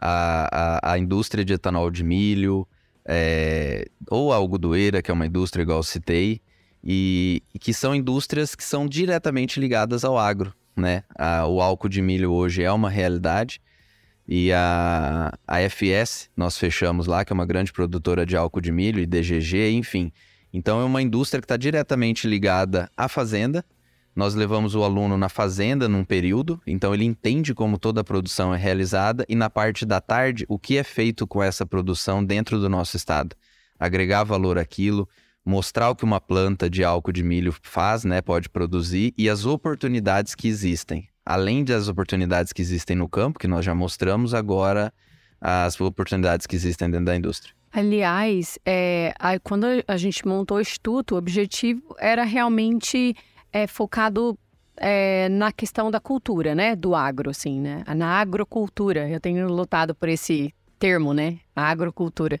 A, a, a indústria de etanol de milho, é, ou a algodoeira, que é uma indústria igual eu citei, e, e, que são indústrias que são diretamente ligadas ao agro. Né? A, o álcool de milho hoje é uma realidade e a, a FS, nós fechamos lá, que é uma grande produtora de álcool de milho e DGG, enfim. Então é uma indústria que está diretamente ligada à fazenda. Nós levamos o aluno na fazenda num período, então ele entende como toda a produção é realizada e na parte da tarde o que é feito com essa produção dentro do nosso estado. Agregar valor àquilo, mostrar o que uma planta de álcool de milho faz, né, pode produzir e as oportunidades que existem além das oportunidades que existem no campo, que nós já mostramos, agora as oportunidades que existem dentro da indústria. Aliás, é, a, quando a gente montou o Instituto, o objetivo era realmente é, focado é, na questão da cultura, né? Do agro, assim, né? Na agrocultura. Eu tenho lutado por esse termo, né? A agrocultura.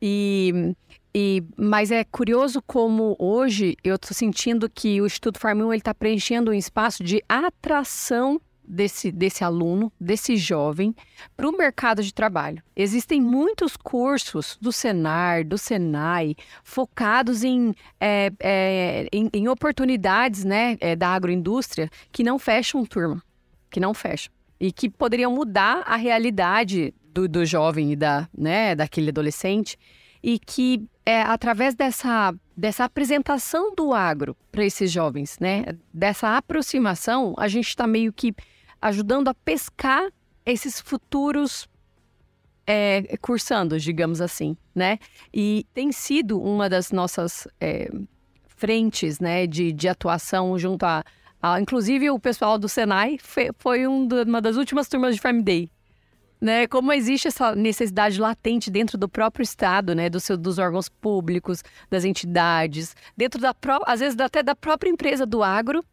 E e, mas é curioso como hoje eu estou sentindo que o Instituto Farm 1 está preenchendo um espaço de atração desse, desse aluno, desse jovem, para o mercado de trabalho. Existem muitos cursos do Senar, do Senai, focados em, é, é, em, em, oportunidades né, é, da agroindústria que não fecham turma, que não fecham. E que poderiam mudar a realidade do, do jovem e da, né, daquele adolescente e que é através dessa, dessa apresentação do agro para esses jovens, né? Dessa aproximação, a gente está meio que ajudando a pescar esses futuros é, cursandos, digamos assim, né? E tem sido uma das nossas é, frentes, né, de, de atuação junto a, a, inclusive o pessoal do Senai foi, foi um uma das últimas turmas de Farm Day né? Como existe essa necessidade latente dentro do próprio Estado, né? Do seu, dos órgãos públicos, das entidades, dentro da às vezes até da própria empresa do agro,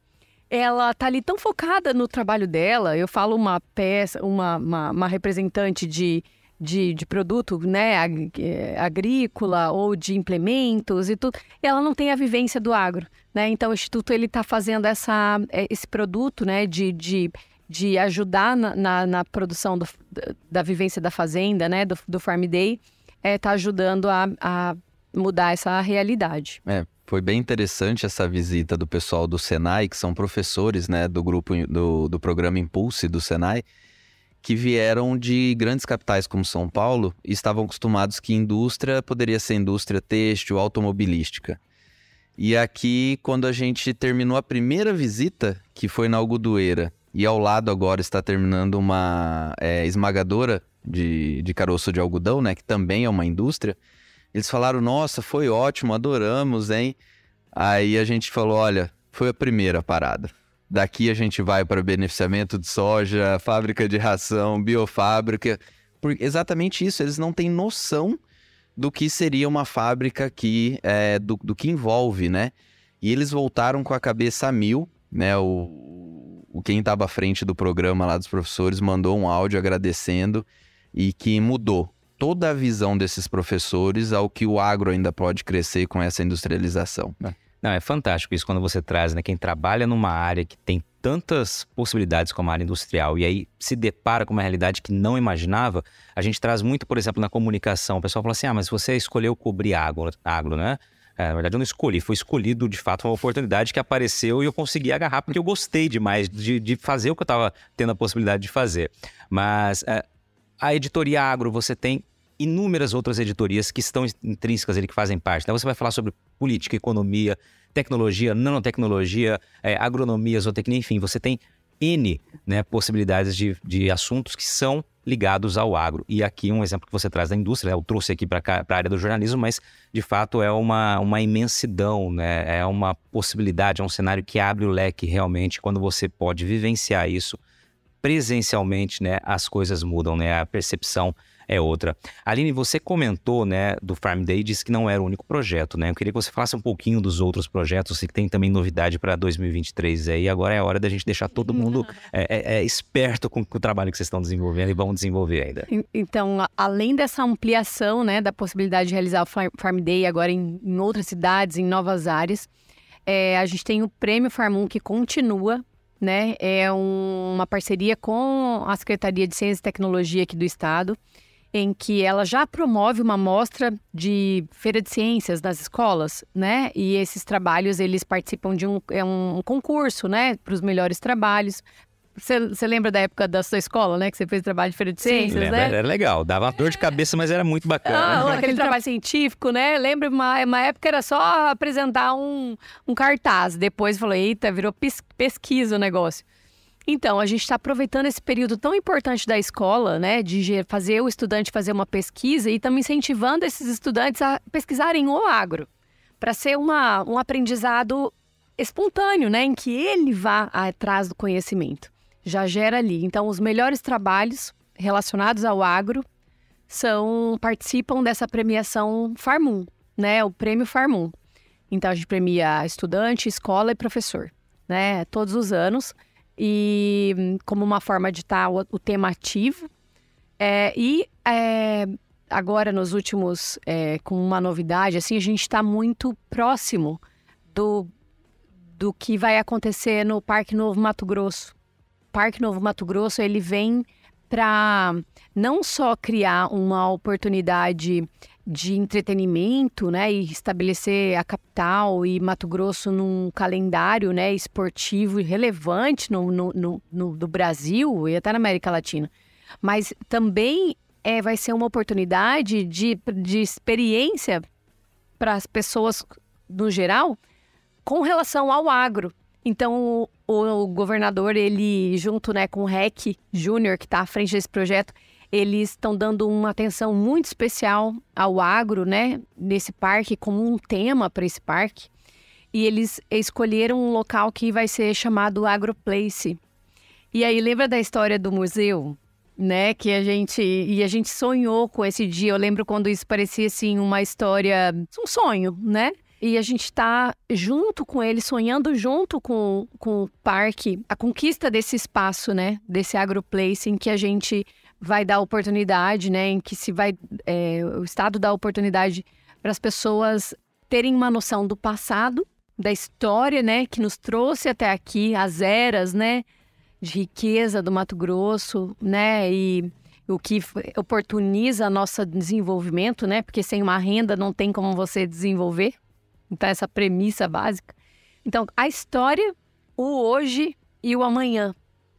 ela tá ali tão focada no trabalho dela. Eu falo uma peça, uma, uma, uma representante de, de, de, produto né, é, agrícola ou de implementos e tudo, ela não tem a vivência do agro. Né? Então, o Instituto ele está fazendo essa, é, esse produto né, de, de de ajudar na, na, na produção do, da vivência da fazenda, né, do, do Farm Day, está é, ajudando a, a mudar essa realidade. É, foi bem interessante essa visita do pessoal do Senai, que são professores né, do grupo do, do programa Impulse do Senai, que vieram de grandes capitais como São Paulo e estavam acostumados que indústria poderia ser indústria têxtil, automobilística. E aqui, quando a gente terminou a primeira visita, que foi na Algodoeira, e ao lado agora está terminando uma é, esmagadora de, de caroço de algodão, né? Que também é uma indústria. Eles falaram, nossa, foi ótimo, adoramos, hein? Aí a gente falou, olha, foi a primeira parada. Daqui a gente vai para beneficiamento de soja, fábrica de ração, biofábrica. Por exatamente isso, eles não têm noção do que seria uma fábrica aqui, é, do, do que envolve, né? E eles voltaram com a cabeça a mil, né? O, quem estava à frente do programa lá dos professores mandou um áudio agradecendo e que mudou. toda a visão desses professores ao que o agro ainda pode crescer com essa industrialização. Né? Não, é fantástico isso quando você traz, né? Quem trabalha numa área que tem tantas possibilidades como a área industrial e aí se depara com uma realidade que não imaginava, a gente traz muito, por exemplo, na comunicação. O pessoal fala assim: ah, mas você escolheu cobrir agro, agro né? É, na verdade, eu não escolhi, foi escolhido de fato uma oportunidade que apareceu e eu consegui agarrar porque eu gostei demais de, de fazer o que eu estava tendo a possibilidade de fazer. Mas é, a editoria agro, você tem inúmeras outras editorias que estão intrínsecas ali, que fazem parte. Então, você vai falar sobre política, economia, tecnologia, nanotecnologia, é, agronomia, zootecnia, enfim, você tem N né, possibilidades de, de assuntos que são ligados ao agro. E aqui um exemplo que você traz da indústria, eu trouxe aqui para a área do jornalismo, mas de fato é uma, uma imensidão, né? é uma possibilidade, é um cenário que abre o leque realmente quando você pode vivenciar isso presencialmente, né? as coisas mudam, né? a percepção é outra. Aline, você comentou, né, do Farm Day, disse que não era o único projeto, né? Eu queria que você falasse um pouquinho dos outros projetos, que tem também novidade para 2023 aí. Agora é a hora da gente deixar todo mundo é, é, é, esperto com, com, o trabalho que vocês estão desenvolvendo e vão desenvolver ainda. Então, além dessa ampliação, né, da possibilidade de realizar o Farm Day agora em, em outras cidades, em novas áreas, é, a gente tem o Prêmio Farmum que continua né? É um, uma parceria com a Secretaria de Ciência e Tecnologia aqui do Estado em que ela já promove uma mostra de feira de ciências nas escolas, né? E esses trabalhos eles participam de um, é um concurso, né, para os melhores trabalhos. Você lembra da época da sua escola, né? Que você fez trabalho de feira de ciências, Sim, né? Era legal, dava uma dor de cabeça, mas era muito bacana. Ah, aquele trabalho científico, né? Lembra, uma, uma época era só apresentar um, um cartaz. Depois falou, eita, virou pesquisa o negócio. Então, a gente está aproveitando esse período tão importante da escola, né, de fazer o estudante fazer uma pesquisa e estamos incentivando esses estudantes a pesquisarem o agro, para ser uma, um aprendizado espontâneo, né, em que ele vá atrás do conhecimento. Já gera ali. Então, os melhores trabalhos relacionados ao agro são participam dessa premiação Farmum, né, o prêmio Farmum. Então, a gente premia estudante, escola e professor, né, todos os anos e como uma forma de estar tá o, o tema ativo. É, e é, agora, nos últimos, é, com uma novidade, assim, a gente está muito próximo do, do que vai acontecer no Parque Novo Mato Grosso. O Parque Novo Mato Grosso, ele vem para não só criar uma oportunidade de entretenimento, né, e estabelecer a capital e Mato Grosso num calendário, né, esportivo relevante no, no, no, no do Brasil e até na América Latina. Mas também é, vai ser uma oportunidade de, de experiência para as pessoas no geral com relação ao agro. Então, o, o governador, ele, junto né, com o REC Júnior, que está à frente desse projeto, eles estão dando uma atenção muito especial ao agro, né, nesse parque, como um tema para esse parque. E eles escolheram um local que vai ser chamado AgroPlace. E aí, lembra da história do museu? Né, que a gente e a gente sonhou com esse dia. Eu lembro quando isso parecia assim uma história, um sonho, né? E a gente está junto com ele, sonhando junto com, com o parque, a conquista desse espaço, né? Desse agroplace em que a gente vai dar oportunidade, né? Em que se vai. É, o Estado dá oportunidade para as pessoas terem uma noção do passado, da história, né? Que nos trouxe até aqui, as eras, né? De riqueza do Mato Grosso, né? E o que oportuniza nosso desenvolvimento, né? Porque sem uma renda não tem como você desenvolver. Então, essa premissa básica. Então, a história, o hoje e o amanhã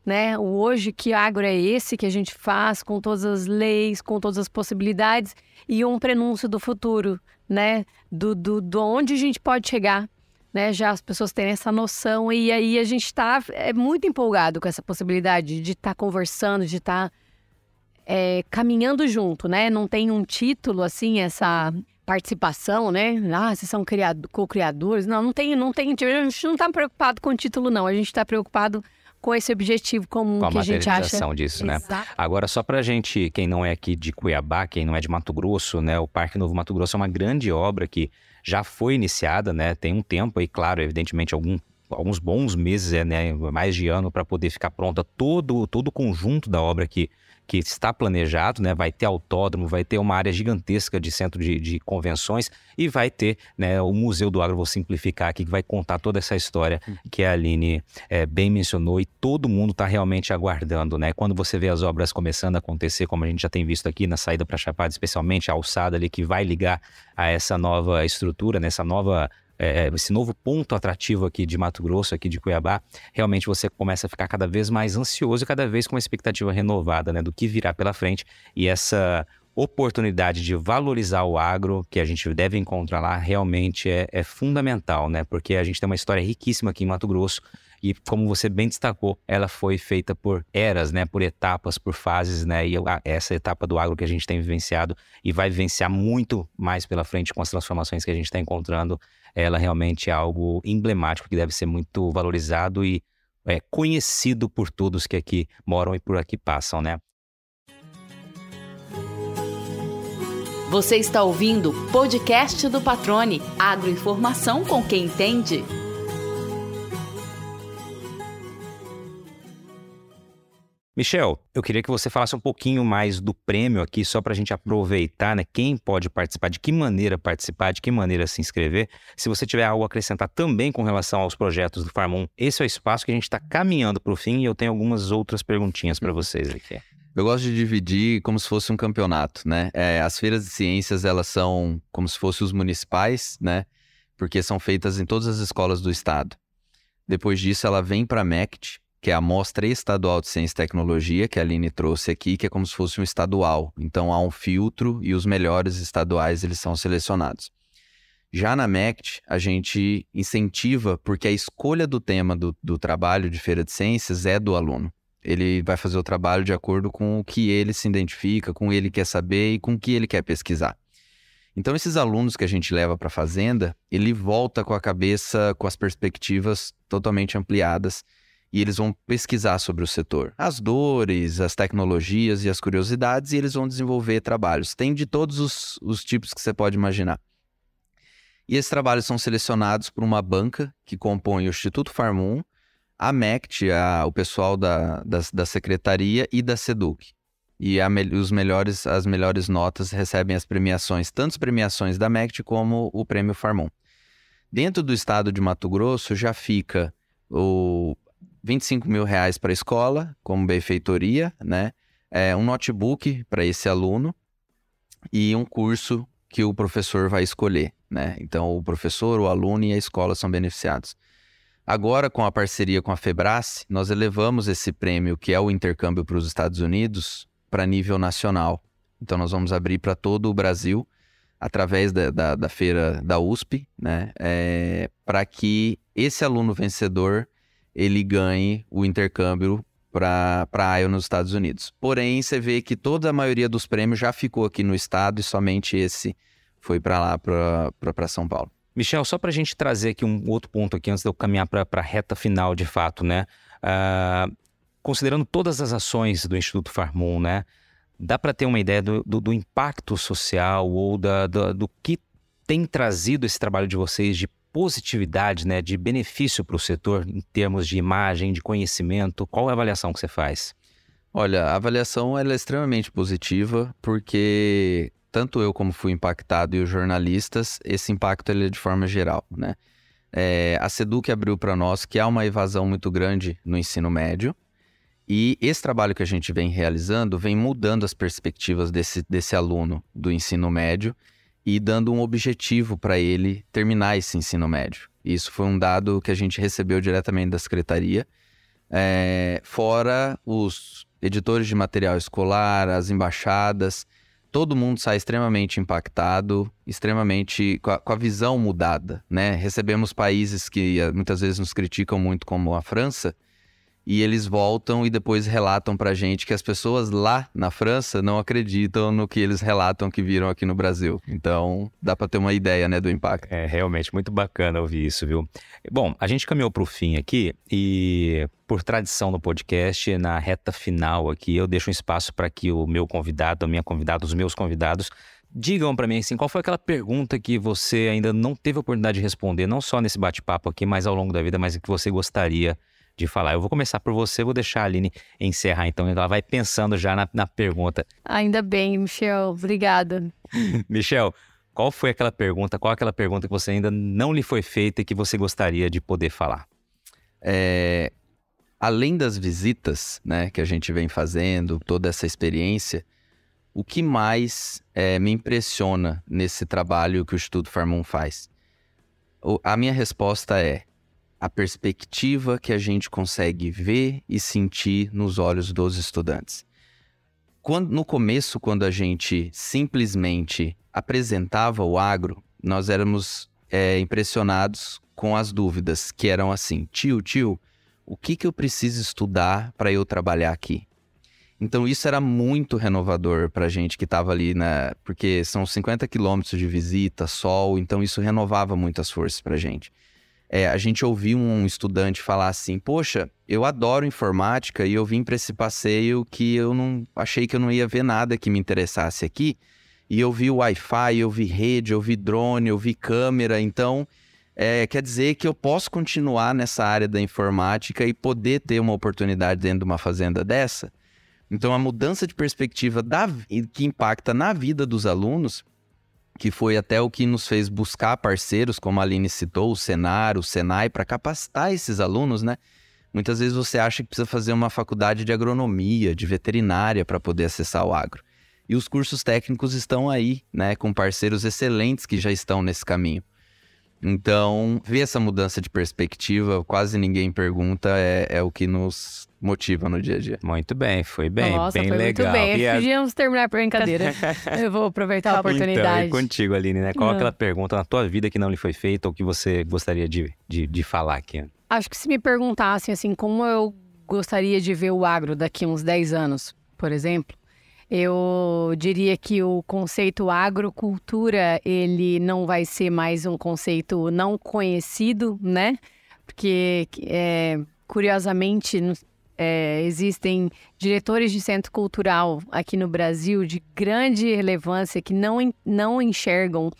né? O hoje que agro é esse que a gente faz com todas as leis, com todas as possibilidades e um prenúncio do futuro, né? Do, do, do onde a gente pode chegar, né? Já as pessoas terem essa noção e aí a gente está é muito empolgado com essa possibilidade de estar tá conversando, de estar tá, é, caminhando junto, né? Não tem um título assim essa participação, né? Ah, vocês são co-criadores. Não, não tem, não tem. A gente não está preocupado com o título, não. A gente está preocupado com esse objetivo comum com que a, a gente acha. disso, né? Agora, só para a gente, quem não é aqui de Cuiabá, quem não é de Mato Grosso, né? O Parque Novo Mato Grosso é uma grande obra que já foi iniciada, né? Tem um tempo aí, claro, evidentemente, algum alguns bons meses, é, né, mais de ano, para poder ficar pronta todo, todo o conjunto da obra que, que está planejado, né? Vai ter autódromo, vai ter uma área gigantesca de centro de, de convenções e vai ter né, o Museu do Agro, vou simplificar aqui, que vai contar toda essa história uhum. que a Aline é, bem mencionou e todo mundo está realmente aguardando, né? Quando você vê as obras começando a acontecer, como a gente já tem visto aqui na saída para Chapada, especialmente a alçada ali que vai ligar a essa nova estrutura, nessa né, nova é, é, esse novo ponto atrativo aqui de Mato Grosso, aqui de Cuiabá, realmente você começa a ficar cada vez mais ansioso e cada vez com uma expectativa renovada né, do que virá pela frente. E essa oportunidade de valorizar o agro que a gente deve encontrar lá realmente é, é fundamental, né? Porque a gente tem uma história riquíssima aqui em Mato Grosso e como você bem destacou, ela foi feita por eras, né, por etapas, por fases, né, e essa etapa do agro que a gente tem vivenciado e vai vivenciar muito mais pela frente com as transformações que a gente está encontrando, ela realmente é algo emblemático que deve ser muito valorizado e é, conhecido por todos que aqui moram e por aqui passam, né? Você está ouvindo o podcast do Patrone, agroinformação com quem entende. Michel, eu queria que você falasse um pouquinho mais do prêmio aqui, só para a gente aproveitar, né? Quem pode participar, de que maneira participar, de que maneira se inscrever. Se você tiver algo a acrescentar também com relação aos projetos do Farmon, esse é o espaço que a gente está caminhando para o fim e eu tenho algumas outras perguntinhas para vocês aqui. Eu gosto de dividir como se fosse um campeonato, né? É, as feiras de ciências, elas são como se fossem os municipais, né? Porque são feitas em todas as escolas do estado. Depois disso, ela vem para a MECT, que é a Mostra Estadual de Ciência e Tecnologia, que a Aline trouxe aqui, que é como se fosse um estadual. Então há um filtro e os melhores estaduais eles são selecionados. Já na MECT, a gente incentiva, porque a escolha do tema do, do trabalho de feira de ciências é do aluno. Ele vai fazer o trabalho de acordo com o que ele se identifica, com o que ele quer saber e com o que ele quer pesquisar. Então, esses alunos que a gente leva para a fazenda, ele volta com a cabeça, com as perspectivas totalmente ampliadas e eles vão pesquisar sobre o setor, as dores, as tecnologias e as curiosidades, e eles vão desenvolver trabalhos. Tem de todos os, os tipos que você pode imaginar. E esses trabalhos são selecionados por uma banca que compõe o Instituto Farmum, a MECT, a, o pessoal da, da, da, secretaria e da SEDUC. E a, os melhores, as melhores notas recebem as premiações, tanto as premiações da MECT como o prêmio Farmum. Dentro do estado de Mato Grosso já fica o, 25 mil reais para a escola, como benfeitoria, né? É, um notebook para esse aluno e um curso que o professor vai escolher, né? Então, o professor, o aluno e a escola são beneficiados. Agora, com a parceria com a Febrace, nós elevamos esse prêmio, que é o intercâmbio para os Estados Unidos, para nível nacional. Então, nós vamos abrir para todo o Brasil, através da, da, da feira da USP, né? É, para que esse aluno vencedor ele ganhe o intercâmbio para a IO nos Estados Unidos. Porém, você vê que toda a maioria dos prêmios já ficou aqui no estado e somente esse foi para lá, para São Paulo. Michel, só para a gente trazer aqui um outro ponto aqui antes de eu caminhar para a reta final de fato, né? Uh, considerando todas as ações do Instituto Farmon, né? Dá para ter uma ideia do, do, do impacto social ou da, do, do que tem trazido esse trabalho de vocês de positividade, né, de benefício para o setor em termos de imagem, de conhecimento? Qual é a avaliação que você faz? Olha, a avaliação é extremamente positiva, porque tanto eu como fui impactado e os jornalistas, esse impacto ele é de forma geral, né? É, a Seduc abriu para nós que há uma evasão muito grande no ensino médio, e esse trabalho que a gente vem realizando vem mudando as perspectivas desse, desse aluno do ensino médio e dando um objetivo para ele terminar esse ensino médio. Isso foi um dado que a gente recebeu diretamente da secretaria. É, fora os editores de material escolar, as embaixadas, todo mundo sai extremamente impactado, extremamente com a, com a, visão mudada, né? Recebemos países que eh, muitas vezes nos criticam muito, como a França, e eles voltam e depois relatam pra gente que as pessoas lá na França não acreditam no que eles relatam que viram aqui no Brasil. Então, dá para ter uma ideia, né, do impacto. É realmente muito bacana ouvir isso, viu? Bom, a gente caminhou pro fim aqui e por tradição no podcast, na reta final aqui, eu deixo um espaço para que o meu convidado, a minha convidada, os meus convidados digam para mim assim, qual foi aquela pergunta que você ainda não teve a oportunidade de responder, não só nesse bate-papo aqui, mas ao longo da vida, mas que você gostaria de falar. Eu vou começar por você, vou deixar a Aline encerrar, então ela vai pensando já na, na pergunta. Ainda bem, Michel, obrigada. Michel, qual foi aquela pergunta, qual aquela pergunta que você ainda não lhe foi feita e que você gostaria de poder falar? É, além das visitas, né, que a gente vem fazendo, toda essa experiência, o que mais é, me impressiona nesse trabalho que o Instituto Farmon faz? O, a minha resposta é a perspectiva que a gente consegue ver e sentir nos olhos dos estudantes. Quando, no começo, quando a gente simplesmente apresentava o agro, nós éramos é, impressionados com as dúvidas, que eram assim: tio, tio, o que, que eu preciso estudar para eu trabalhar aqui? Então isso era muito renovador para a gente que estava ali, né? Porque são 50 quilômetros de visita, sol, então isso renovava muitas forças para a gente. É, a gente ouviu um estudante falar assim: Poxa, eu adoro informática e eu vim para esse passeio que eu não achei que eu não ia ver nada que me interessasse aqui. E eu vi Wi-Fi, eu vi rede, eu vi drone, eu vi câmera, então é, quer dizer que eu posso continuar nessa área da informática e poder ter uma oportunidade dentro de uma fazenda dessa? Então, a mudança de perspectiva da, que impacta na vida dos alunos, que foi até o que nos fez buscar parceiros, como a Aline citou, o Senar, o Senai, para capacitar esses alunos, né? Muitas vezes você acha que precisa fazer uma faculdade de agronomia, de veterinária para poder acessar o agro. E os cursos técnicos estão aí, né, com parceiros excelentes que já estão nesse caminho. Então, ver essa mudança de perspectiva, quase ninguém pergunta, é, é o que nos motiva no dia a dia. Muito bem, foi bem, Nossa, bem foi legal. Muito bem. E a... Podíamos terminar a brincadeira. Eu vou aproveitar a oportunidade. Então, contigo, Aline, né? Qual é aquela pergunta na tua vida que não lhe foi feita ou que você gostaria de, de, de falar aqui? Acho que se me perguntassem assim, como eu gostaria de ver o agro daqui a uns 10 anos, por exemplo, eu diria que o conceito agrocultura, ele não vai ser mais um conceito não conhecido, né? Porque, é, curiosamente, é, existem diretores de centro cultural aqui no Brasil de grande relevância que não, não enxergam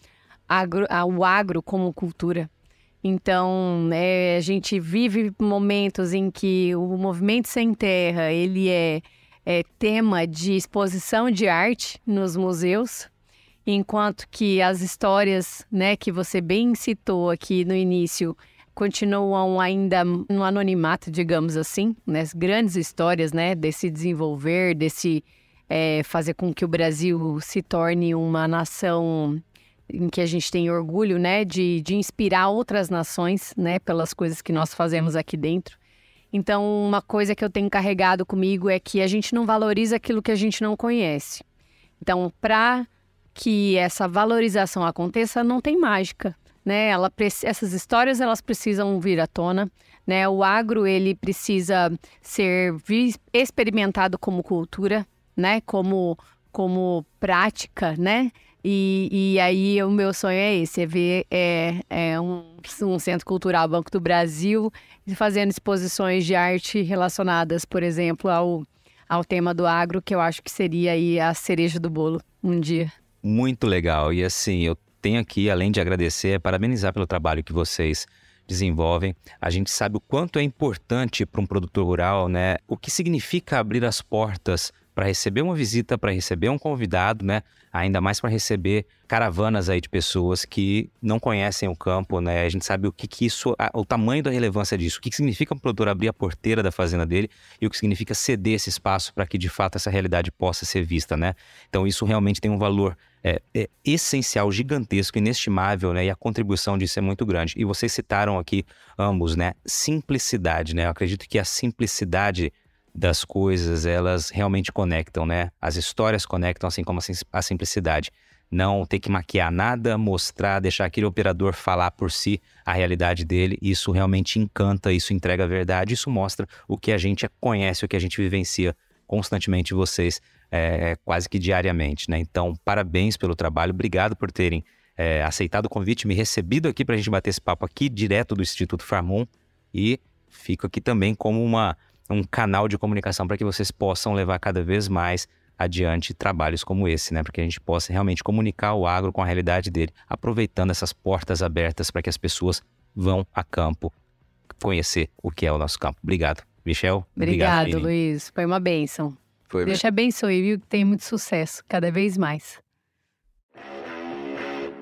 agro, o agro como cultura. Então, é, a gente vive momentos em que o movimento sem terra, ele é é, tema de exposição de arte nos museus, enquanto que as histórias, né, que você bem citou aqui no início, continuam ainda no anonimato, digamos assim, né, as grandes histórias, né, desse desenvolver, desse é, fazer com que o Brasil se torne uma nação em que a gente tem orgulho, né, de, de inspirar outras nações, né, pelas coisas que nós fazemos aqui dentro. Então, uma coisa que eu tenho carregado comigo é que a gente não valoriza aquilo que a gente não conhece. Então, para que essa valorização aconteça, não tem mágica, né? Ela, essas histórias elas precisam vir à tona, né? O agro ele precisa ser experimentado como cultura, né? Como como prática, né? E, e aí o meu sonho é esse, é ver é, é um, um centro cultural Banco do Brasil fazendo exposições de arte relacionadas, por exemplo, ao, ao tema do agro, que eu acho que seria aí a cereja do bolo um dia. Muito legal. E assim, eu tenho aqui, além de agradecer, parabenizar pelo trabalho que vocês desenvolvem. A gente sabe o quanto é importante para um produtor rural, né? O que significa abrir as portas para receber uma visita, para receber um convidado, né? Ainda mais para receber caravanas aí de pessoas que não conhecem o campo, né? A gente sabe o que, que isso, o tamanho da relevância disso, o que, que significa um produtor abrir a porteira da fazenda dele e o que significa ceder esse espaço para que de fato essa realidade possa ser vista, né? Então isso realmente tem um valor é, é essencial, gigantesco, inestimável, né? E a contribuição disso é muito grande. E vocês citaram aqui ambos, né? Simplicidade, né? Eu acredito que a simplicidade das coisas, elas realmente conectam, né? As histórias conectam, assim como a simplicidade. Não ter que maquiar nada, mostrar, deixar aquele operador falar por si a realidade dele. Isso realmente encanta, isso entrega a verdade, isso mostra o que a gente conhece, o que a gente vivencia constantemente vocês, é, quase que diariamente, né? Então, parabéns pelo trabalho, obrigado por terem é, aceitado o convite, me recebido aqui para a gente bater esse papo aqui direto do Instituto Farmon e fico aqui também como uma um canal de comunicação para que vocês possam levar cada vez mais adiante trabalhos como esse, né? Para que a gente possa realmente comunicar o agro com a realidade dele, aproveitando essas portas abertas para que as pessoas vão a campo conhecer o que é o nosso campo. Obrigado, Michel. Obrigado, obrigado Luiz. Foi uma bênção. Foi Deus te abençoe, viu? Que tenha muito sucesso, cada vez mais.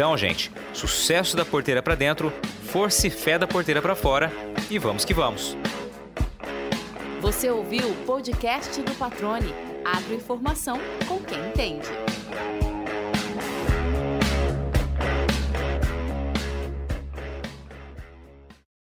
Então, gente, sucesso da porteira para dentro, força e fé da porteira para fora e vamos que vamos. Você ouviu o podcast do Patrone. Agroinformação com quem entende.